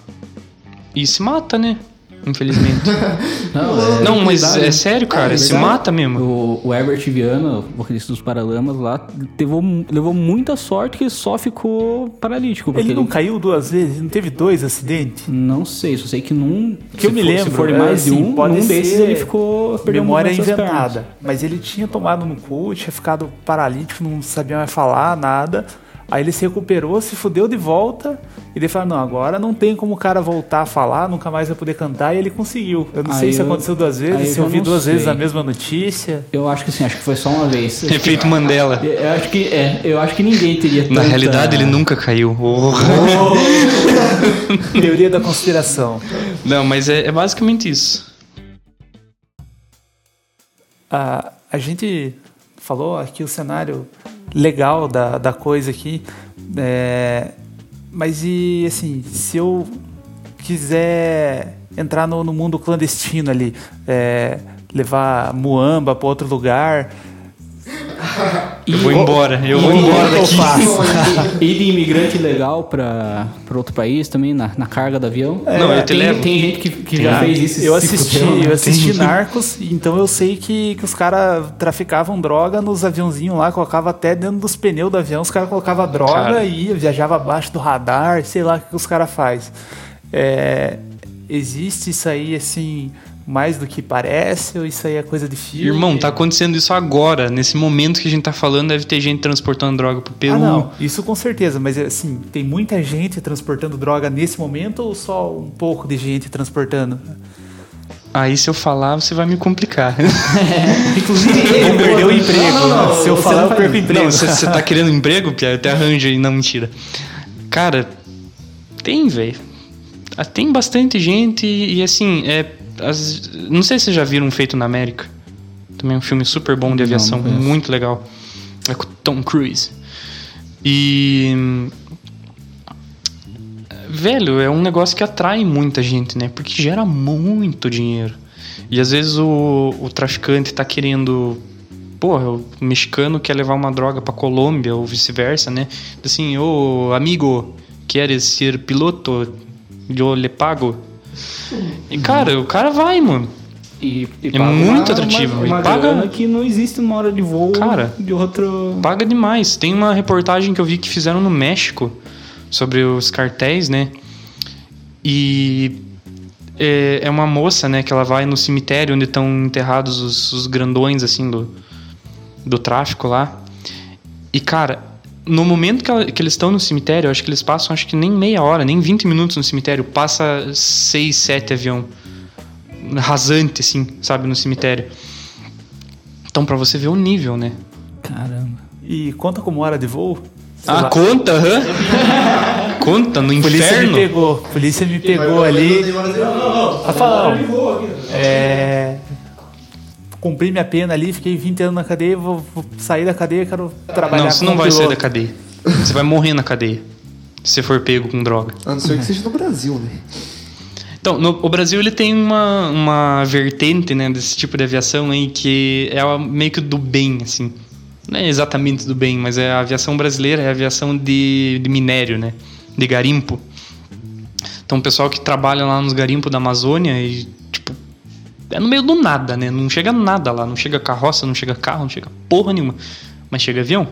E se mata, né? Infelizmente. (laughs) Não, é- não, mas é sério, cara, É se mata mesmo. O, o Herbert Viana, o vocalista dos Paralamas lá, levou, levou muita sorte que ele só ficou paralítico. Porque Ele não caiu duas vezes? Não teve dois acidentes? Não sei, só sei que num. Que eu se me for- lembro, Se for é, mais de assim, um, pode num desses ele ficou. Memória inventada. Mas ele tinha tomado no cu, tinha ficado paralítico, não sabia mais falar nada. Aí ele se recuperou, se fudeu de volta. E ele falou: Não, agora não tem como o cara voltar a falar, nunca mais vai poder cantar. E ele conseguiu. Eu não Aí sei se eu- aconteceu duas vezes, se eu vi duas vezes sei. a mesma notícia. Eu acho que sim, acho que foi só uma vez. Que- Efeito Mandela. Eu acho que é, eu acho que ninguém teria Na tanta- realidade, ele nunca caiu. Oh. (laughs) Teoria da conspiração. Não, mas é, é basicamente isso. A, a gente falou aqui o cenário legal da, da coisa aqui, é, mas e assim, se eu quiser entrar no, no mundo clandestino ali, é, levar Muamba para outro lugar, (laughs) Eu vou embora, eu vou embora eu daqui. faço. Ir (laughs) de imigrante legal pra, pra outro país também, na, na carga do avião. Não, eu te tem, levo. tem gente que, que Tem. já fez isso. eu assisti, eu assisti Tem. Narcos, então eu sei que, que os caras traficavam droga nos aviãozinhos lá, colocava até dentro dos pneus do avião, os caras colocavam droga Cara. e ia, viajava abaixo do radar, sei lá o que os caras fazem. É, existe isso aí, assim, mais do que parece? Ou isso aí é coisa de filme? Irmão, tá acontecendo isso agora. Nesse momento que a gente tá falando, deve ter gente transportando droga pro Peru. Ah, não, isso com certeza, mas assim, tem muita gente transportando droga nesse momento ou só um pouco de gente transportando? Aí se eu falar, você vai me complicar. (laughs) Inclusive, eu perder o emprego. Não, não, não, Se eu você falar, eu perco o emprego. Não, você tá querendo emprego, Pia? Eu te arranjo aí. Não, mentira. Cara, tem, velho. Ah, Tem bastante gente e, assim, é. As- não sei se vocês já viram Feito na América. Também é um filme super bom de aviação, não conheço. muito legal. É com Tom Cruise. E. Velho, é um negócio que atrai muita gente, né? Porque gera muito dinheiro. E às vezes o, o traficante tá querendo. Porra, o mexicano quer levar uma droga pra Colômbia ou vice-versa, né? Assim, ô amigo, queres ser piloto? Eu lhe pago. E cara, o cara vai, mano. E, e É muito uma- atrativo. Uma, E uma paga- que não existe numa hora de voo Cara, de outro. Paga demais. Tem uma reportagem que eu vi que fizeram no México sobre os cartéis, né? E é, é uma moça, né, que ela vai no cemitério onde estão enterrados os, os grandões, assim, do, do tráfico lá. E, cara, no momento que, ela- que eles estão no cemitério, eu acho que eles passam, acho que nem meia hora, nem 20 minutos no cemitério, passa 6, 7 avião rasante, assim, sabe, no cemitério. Então, pra você ver o nível, né? Caramba. E conta como hora de voo? Sei Ah, lá. conta, hã? conta no Polícia inferno? me pegou, polícia me pegou ali. Rafael, é, cumpri minha pena ali, fiquei 20 anos na cadeia, vou, vou sair da cadeia, quero trabalhar Não, você não vai sair piloto. da cadeia. Você vai morrer na cadeia. Se você for pego com droga. A não ser que seja no Brasil, né? Então, no, o Brasil ele tem uma, uma vertente, né, desse tipo de aviação aí que é meio que do bem, assim. Não é exatamente do bem, mas é a aviação brasileira, é a aviação de, de minério, né? De garimpo. Então, o pessoal que trabalha lá nos garimpos da Amazônia e, é no meio do nada, né? Não chega nada lá, não chega carroça, não chega carro, não chega porra nenhuma. Mas chega avião.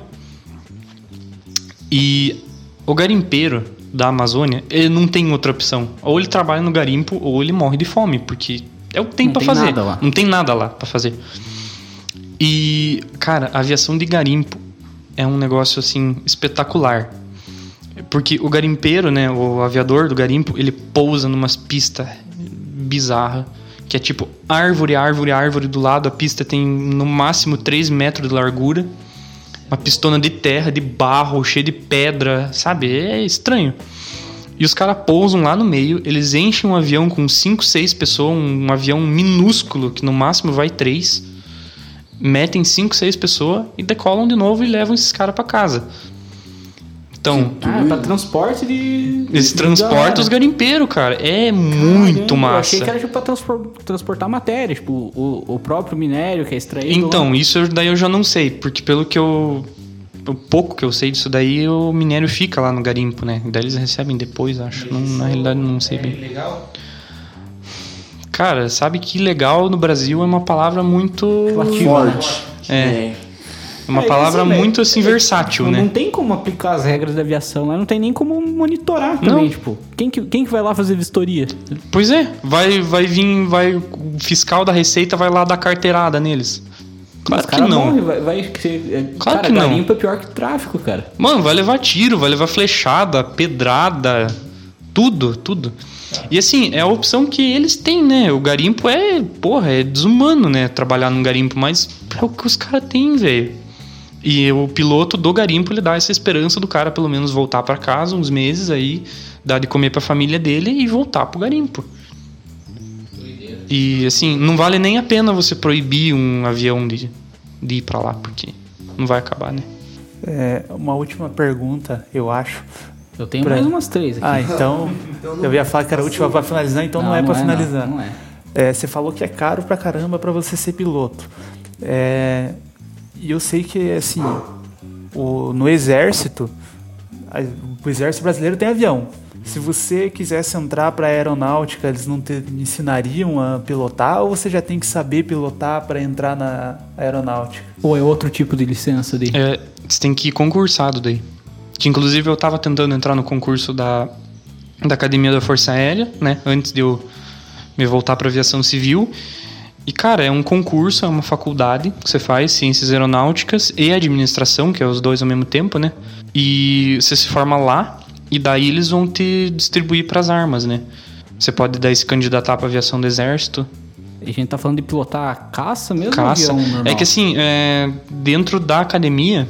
E o garimpeiro da Amazônia, ele não tem outra opção. Ou ele trabalha no garimpo ou ele morre de fome, porque é o que tem tem fazer. nada lá. Não tem nada lá pra fazer. E, cara, a aviação de garimpo é um negócio assim espetacular. Porque o garimpeiro, né, o aviador do garimpo, ele pousa numas pistas bizarras, que é tipo árvore, árvore, árvore do lado, a pista tem no máximo 3 metros de largura. Uma pistona de terra, de barro, cheia de pedra, sabe? É estranho. E os caras pousam lá no meio, eles enchem um avião com 5, 6 pessoas, um, um avião minúsculo, que no máximo vai 3, metem 5, 6 pessoas e decolam de novo e levam esses caras pra casa. Então, Ah, é pra transporte de. eles de transportam os garimpeiros, cara. É muito Caramba, Eu massa. achei que era tipo pra transpor- transportar matéria, tipo, o, o próprio minério que é extraído. Então, lá. isso eu- daí eu já não sei, porque pelo que eu. O pouco que eu sei disso daí, o minério fica lá no garimpo, né? Daí eles recebem depois, acho. Não, na realidade, não sei bem. Legal? Cara, sabe que legal no Brasil é uma palavra muito. Forte. É. É uma É, palavra isso, muito assim versátil, não, né? não tem como aplicar as regras da aviação lá, não tem nem como monitorar Não. também, tipo, quem que, quem que vai lá fazer vistoria? Pois é, vai, vai vir, vai. O fiscal da Receita vai lá dar carteirada neles. Claro que não. morre, vai, vai ser, é, Claro cara, que não. garimpo é pior que tráfico, cara. Mano, vai levar tiro, vai levar flechada, pedrada, tudo, tudo. E assim, é a opção que eles têm, né? O garimpo é, porra, é desumano, né? Trabalhar num garimpo, mas é o que os caras têm, velho. E o piloto do garimpo, ele dá essa esperança do cara pelo menos voltar pra casa uns meses aí, dar de comer pra família dele e voltar pro garimpo. E assim, não vale nem a pena você proibir um avião de, de ir pra lá, porque não vai acabar, né? É, uma última pergunta, eu acho. Eu tenho Pra- mais umas três aqui. Ah, então. Eu ia falar que era a última pra finalizar, então não, é pra finalizar. Não, não é. É, você falou que é caro pra caramba pra você ser piloto. É, e eu sei que, assim, o- no exército, a- o exército brasileiro tem avião. Se você quisesse entrar pra aeronáutica, eles não te ensinariam a pilotar ou você já tem que saber pilotar pra entrar na aeronáutica? Ou é outro tipo de licença de. É, você tem que ir concursado daí. Que inclusive eu tava tentando entrar no concurso da, da Academia da Força Aérea, né? Antes de eu me voltar para aviação civil. E, cara, é um concurso, é uma faculdade que você faz, ciências aeronáuticas e administração, que é os dois ao mesmo tempo, né? E você se forma lá, e daí eles vão te distribuir para as armas, né? Você pode daí se candidatar para aviação do exército, A gente tá falando de pilotar caça mesmo caça. avião? É que assim, é, dentro da academia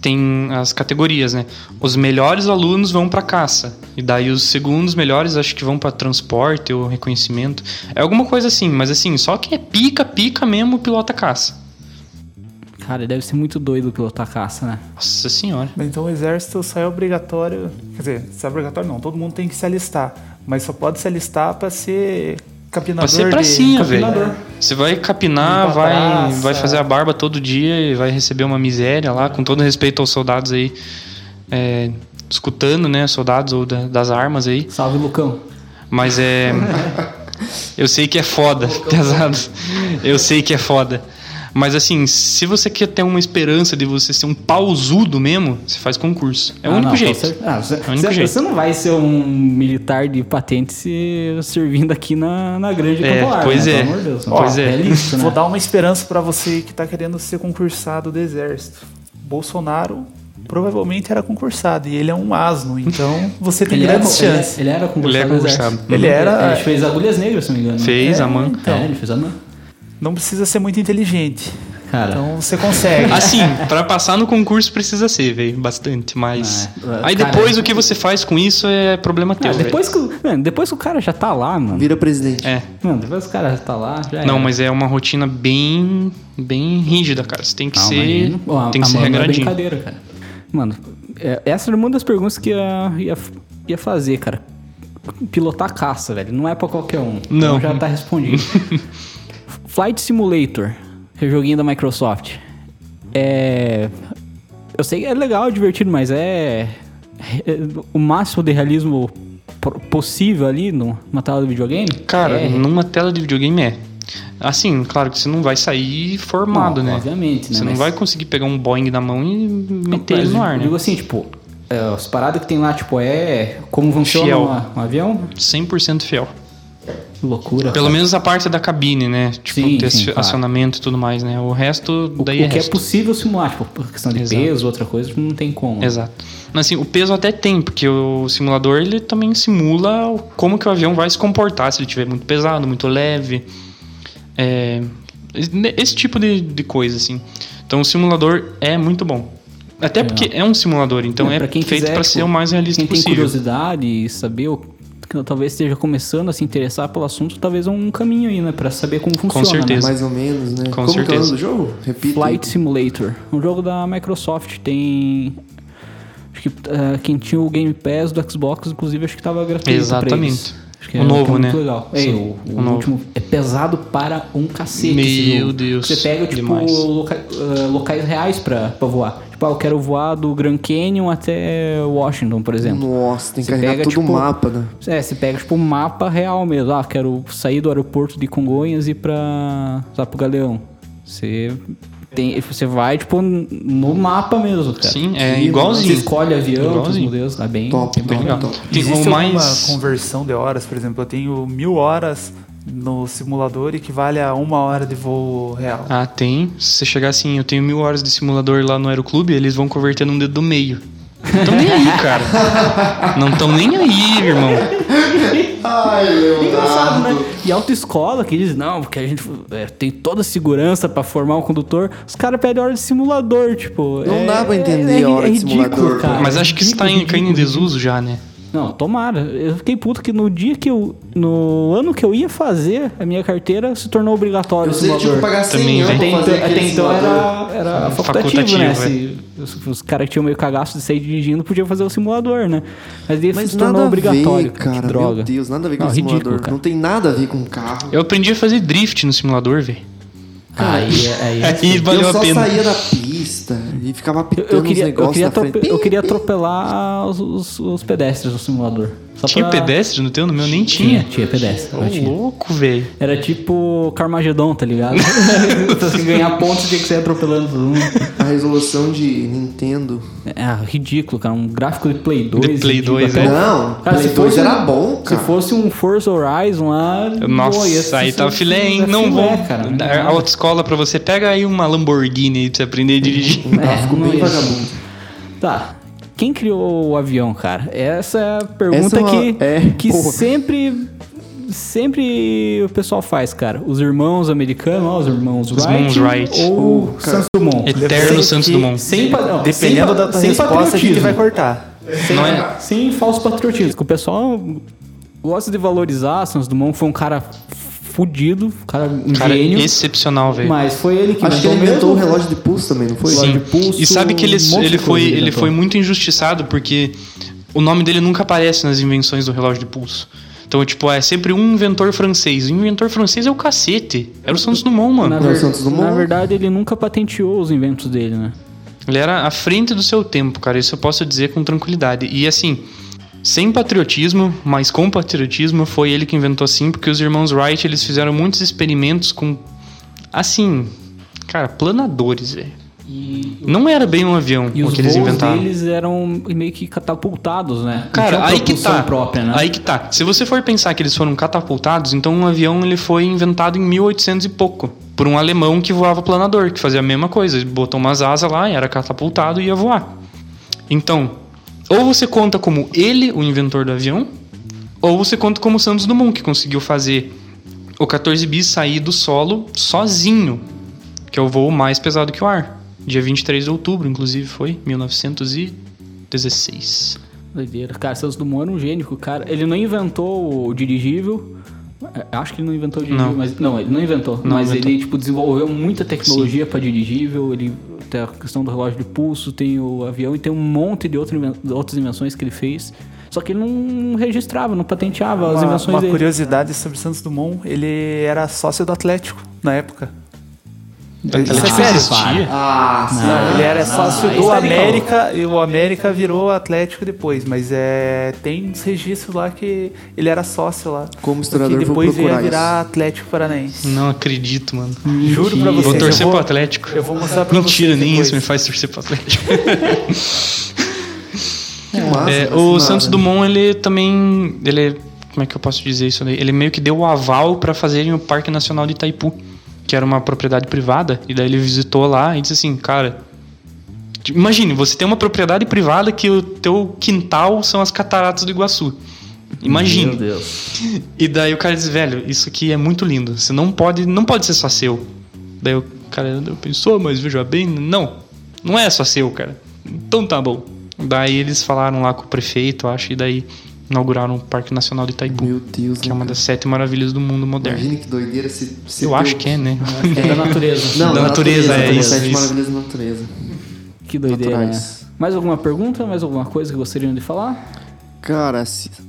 tem as categorias, né? Os melhores alunos vão para caça e daí os segundos melhores acho que vão para transporte ou reconhecimento. É alguma coisa assim, mas assim, só que é pica, pica mesmo o pilota caça. Cara, deve ser muito doido pilotar caça, né? Nossa senhora. Então o exército só é obrigatório. Quer dizer, se é obrigatório não, todo mundo tem que se alistar. Mas só pode se alistar para ser capinador Vai ser pracinha, velho. Você vai capinar, vai, vai fazer a barba todo dia e vai receber uma miséria lá, com todo respeito aos soldados aí, é, escutando, né? Soldados ou da- das armas aí. Salve, Lucão. Mas é. (laughs) Eu sei que é foda, (laughs) pesado. Eu sei que é foda. Mas assim, se você quer ter uma esperança de você ser um pausudo mesmo, você faz concurso. É o Ah, único não, jeito. cer- ah, você, É o único você- jeito. você não vai ser um militar de patente se servindo aqui na, na grande É, Campo pois né? é. Pelo amor de Deus. Pois é. realista, né? Vou dar uma esperança para você que tá querendo ser concursado do exército. Bolsonaro provavelmente era concursado e ele é um asno, então você tem Ele grandes ele, chances. ele era concursado. Ele é concursado. Ele era- Ele fez agulhas negras, se não me engano. né? Fez É, a man. então. É, ele fez a man. Não precisa ser muito inteligente. Cara, Então você consegue. Assim, pra passar no concurso precisa ser, velho, bastante. Mas. Ah, é. Aí Cara, depois o que você faz com isso é problema teu, ah, velho. depois, que, o- mano, depois que o cara já tá lá, mano. Vira presidente. É. Mano, depois que o cara já tá lá, já Não, era. mas é uma rotina bem. bem rígida, cara. Você tem que Não, ser. imagina. Tem que a ser mano é regradinho. brincadeira, cara. Mano, é- essa era uma das perguntas que ia, ia, ia fazer, cara. Pilotar caça, velho. Não é pra qualquer um. Não. Então já tá respondido. (laughs) Flight Simulator, que é o joguinho da Microsoft. É. Eu sei que é legal, é divertido, mas é. é o máximo de realismo possível ali numa tela do videogame. Cara, é, numa tela de videogame é. Assim, claro que você não vai sair formado, Não, né? obviamente, né, Você não mas- vai conseguir pegar um Boeing na mão e meter ele no ar, né? Digo assim, tipo, é, as paradas que tem lá, tipo, é como funciona um, um avião. 100% fiel. Loucura. Pelo cara. menos a parte da cabine, né? Tipo, Sim, ter sim, aci- claro. acionamento e tudo mais, né? O resto, O, daí é o que é resto. possível simular, tipo, por questão de Exato. peso, outra coisa, não tem como. Exato. Mas assim, o peso até tem, porque o simulador ele também simula o- como que o avião vai se comportar, se ele estiver muito pesado, muito leve. É, esse tipo de, de coisa, assim. Então o simulador é muito bom. Até porque é um simulador, então é, quem feito para tipo, ser o mais realista Quem tem possível. curiosidade e saber o que talvez esteja começando a se interessar pelo assunto, talvez é um caminho aí, né? Pra saber como funciona. certeza. Né? Mais ou menos, né? Com Como que é o certeza. nome do jogo? Repita. Flight Simulator. Um jogo da Microsoft. Tem. Acho que ah, quem tinha o Game Pass do Xbox, inclusive, acho que tava gratuito. pra Exatamente. eles. Acho que O é, novo, que é muito né? legal. É, Sim, o, o o novo. último é pesado para um cacete. Meu. Deus, Você pega, tipo, loca- ah, locais reais pra, pra voar. Tipo, ah, eu quero voar do Grand Canyon até Washington, por exemplo. Nossa, tem que Você carregar pega, todo o tipo, mapa, né? É, você pega, tipo, um mapa real mesmo. Ah, quero sair do aeroporto de Congonhas e ir pra, lá pro Galeão. Você, tem, você vai, tipo, no mapa mesmo, cara. Sim, é Que Você igualzinho. escolhe avião, os Igualzinho. modelos, tá bem, Top, bem top, legal. top. Tem Existe o alguma mais. conversão de horas, por exemplo, eu tenho mil horas no simulador equivale a uma hora de voo real. Ah, tem. Se você chegar assim, eu tenho mil horas de simulador lá no Aeroclube, eles vão converter num dedo do meio. Não tão nem aí, cara. Não tão nem aí, irmão. Engraçado, né? E autoescola que diz, não, porque a gente é, tem toda a segurança pra formar um condutor. Os caras pedem hora de simulador, tipo. Não é- dá pra entender é, a hora é de ridículo, simulador, cara. Mas acho que isso tá em, caindo em desuso já, né? Não, tomara. Eu fiquei puto que no dia que eu. No ano que eu ia fazer a minha carteira, se tornou obrigatório Eu o sei que tinha que pagar 100 Também, anos Até então, até então era, era facultativo, Facultativo, né? é. Se, os, os caras que tinham meio cagaço de sair dirigindo podiam fazer o simulador, né? Mas daí Mas se tornou obrigatório. ver, cara. que droga. Meu Deus, nada a ver com Não, o ridículo, simulador. cara. Não tem nada a ver com carro. Eu aprendi a fazer drift no simulador, velho. Aí, aí, Aí valeu eu a só pena. saía da pista. E ficava Eu, apitando eu os queria, eu, negócios queria na frente. eu queria atropelar os, os- os pedestres do simulador. Só Tinha pra- pedestre no teu? No meu nem Tinha, tinha. tinha pedestre. Ô, tinha. louco, velho. Era tipo Carmageddon, tá ligado? Se (laughs) você ganhar pontos, tinha que sair atropelando todo mundo. A resolução de Nintendo. É ridículo, cara. Um gráfico de Play 2. De Play ridículo 2, até. é. Não, Cara, Play se 2 fosse era um- bom, cara. Se fosse um Forza Horizon lá. Nossa, pô, ia ser- aí tá filé, hein? é Não filé, vou cara. dar autoescola pra você. Pega aí uma Lamborghini aí pra você aprender a dirigir. É, Ficou bem vagabundo. Tá. Quem criou o avião, cara? Essa é a pergunta Essa é uma- que, é, que porra. sempre. Sempre o pessoal faz, cara. Os irmãos americanos, ó, os irmãos Os Wright, irmãos Wright. ou Santos Dumont. Eterno Santos Dumont. Sem, não, Dependendo sem, da tua sem resposta, a gente vai cortar. Não é? Sem falso patriotismo. O pessoal gosta de valorizar. Santos Dumont foi um cara fudido, cara, um Cara, gênio. excepcional, velho. Mas foi ele que Acho que ele inventou o relógio de pulso também, não foi? Sim. De pulso, e sabe que ele, um ele, foi, ele inventou. foi muito injustiçado porque o nome dele nunca aparece nas invenções do relógio de pulso. Então, tipo, é sempre um inventor francês. O inventor francês é o cacete. Era o Santos Dumont, mano. Na, ver- Santos Dumont. na verdade, ele nunca patenteou os inventos dele, né? Ele era à frente do seu tempo, cara. Isso eu posso dizer com tranquilidade. E assim, sem patriotismo, mas com patriotismo, foi ele que inventou assim, porque os irmãos Wright, eles fizeram muitos experimentos com, assim, cara, planadores, velho. E, Não era bem um avião e o que eles inventaram. deles eram meio que catapultados, né? Cara, aí que tá. própria, né? Aí que tá. Se você for pensar que eles foram catapultados, então um avião ele foi inventado em 1800 e pouco por um alemão que voava planador, que fazia a mesma coisa, ele botou umas asas lá, era catapultado e ia voar. Então, ou você conta como ele, o inventor do avião, ou você conta como Santos Dumont, que conseguiu fazer o 14 bis sair do solo sozinho, que é o voo mais pesado que o ar. Dia 23 de outubro, inclusive, foi 1916. Doideira. Cara, Santos Dumont era um gênio. Cara, ele não inventou o dirigível. É, Acho que ele não inventou o dirigível, Não. mas. Não, ele não inventou. Não mas inventou. ele, tipo, desenvolveu muita tecnologia para dirigível. Ele tem a questão do relógio de pulso, tem o avião e tem um monte de outras invenções que ele fez. Só que ele não registrava, não patenteava as Uma, invenções uma dele. curiosidade sobre Santos Dumont, ele era sócio do Atlético na época. Atlético Isso é sério? existia? Ah. Não, ele era sócio aí do está legal. América e o América virou Atlético depois, mas é tem uns registros lá que ele era sócio lá. Como Só que historiador, vou depois ia virar Atlético Paranaense. Não acredito, mano. Juro pra vocês. Vou torcer vou- pro Atlético. Eu vou mostrar pra Mentira, vocês nem depois. isso me faz torcer pro Atlético. (laughs) Que massa, É, o nada. Santos Dumont, ele também. Ele. Como é que eu posso dizer isso daí? Ele meio que deu o aval pra fazerem o Parque Nacional de Itaipu, que era uma propriedade privada, e daí ele visitou lá e disse assim, cara. Imagine, você tem uma propriedade privada que o teu quintal são as cataratas do Iguaçu. Imagine. Meu Deus. (laughs) E daí o cara diz, velho, isso aqui é muito lindo. Você não pode, não pode ser só seu. Daí o cara pensou, mas veja bem, não, não é só seu, cara. Então tá bom. Daí eles falaram lá com o prefeito, acho, e daí inauguraram o Parque Nacional de Itaipu, Meu Deus, que é uma né, das sete maravilhas do mundo moderno. Imagine que doideira se. se Eu deu- acho que é, né? (laughs) É da natureza. Não, da da natureza, é isso, Sete isso. maravilhas da natureza. Que doideira, né? Mais alguma pergunta? Mais alguma coisa que gostariam de falar? Cara,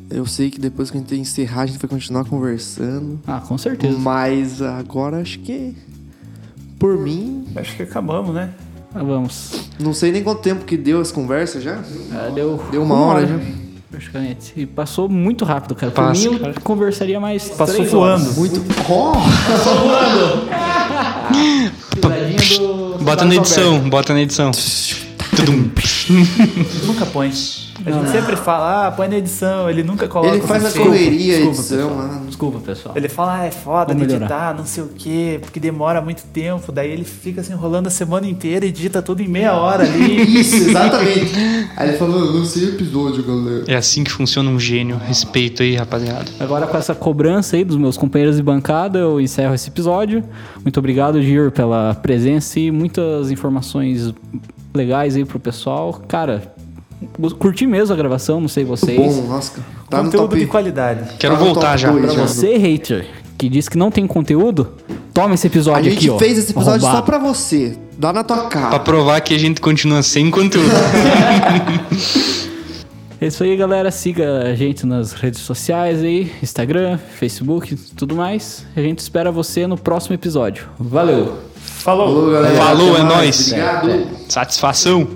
eu sei que depois que a gente encerrar, a gente vai continuar conversando. Ah, com certeza. Mas agora acho que. Por mim, Acho que acabamos, né? Vamos. não sei nem quanto tempo que deu as conversas já. Ah, deu, Deu uma hora já. Praticamente. E passou muito rápido, cara. Por Passa, mim, eu cara. conversaria mais Passou três voando. horas. Muito. (laughs) Oh! Risadinha do... Bota na edição, bota na edição. Tudum. (laughs) Nunca põe. A gente sempre fala, ah, põe na edição. Ele nunca coloca. Ele faz a correria, desculpa, edição pessoal. lá. Desculpa, pessoal. Ele fala, ah, é foda de editar, não sei o quê, porque demora muito tempo. Daí ele fica se enrolando a semana inteira e edita tudo em meia hora ali. (laughs) Isso, exatamente. Aí ele falou, lancei episódio, galera. É assim que funciona um gênio. Respeito aí, rapaziada. Agora com essa cobrança aí dos meus companheiros de bancada, eu encerro esse episódio. Muito obrigado, Gir, pela presença e muitas informações legais aí pro pessoal. Cara, curti mesmo a gravação, não sei vocês. Bom, nossa. Tá no Conteúdo top. de qualidade. Quero Tá voltar já. Pra você, hater, que diz que não tem conteúdo, toma esse episódio A gente aqui, ó. fez esse episódio só arrombado. pra você. Dá na tua Pra cara. provar que a gente continua sem conteúdo. (laughs) É isso aí, galera. Siga a gente nas redes sociais aí, Instagram, Facebook, tudo mais. A gente espera você no próximo episódio. Valeu. Falou! Falou, galera. Falou, é nóis. Obrigado. Satisfação.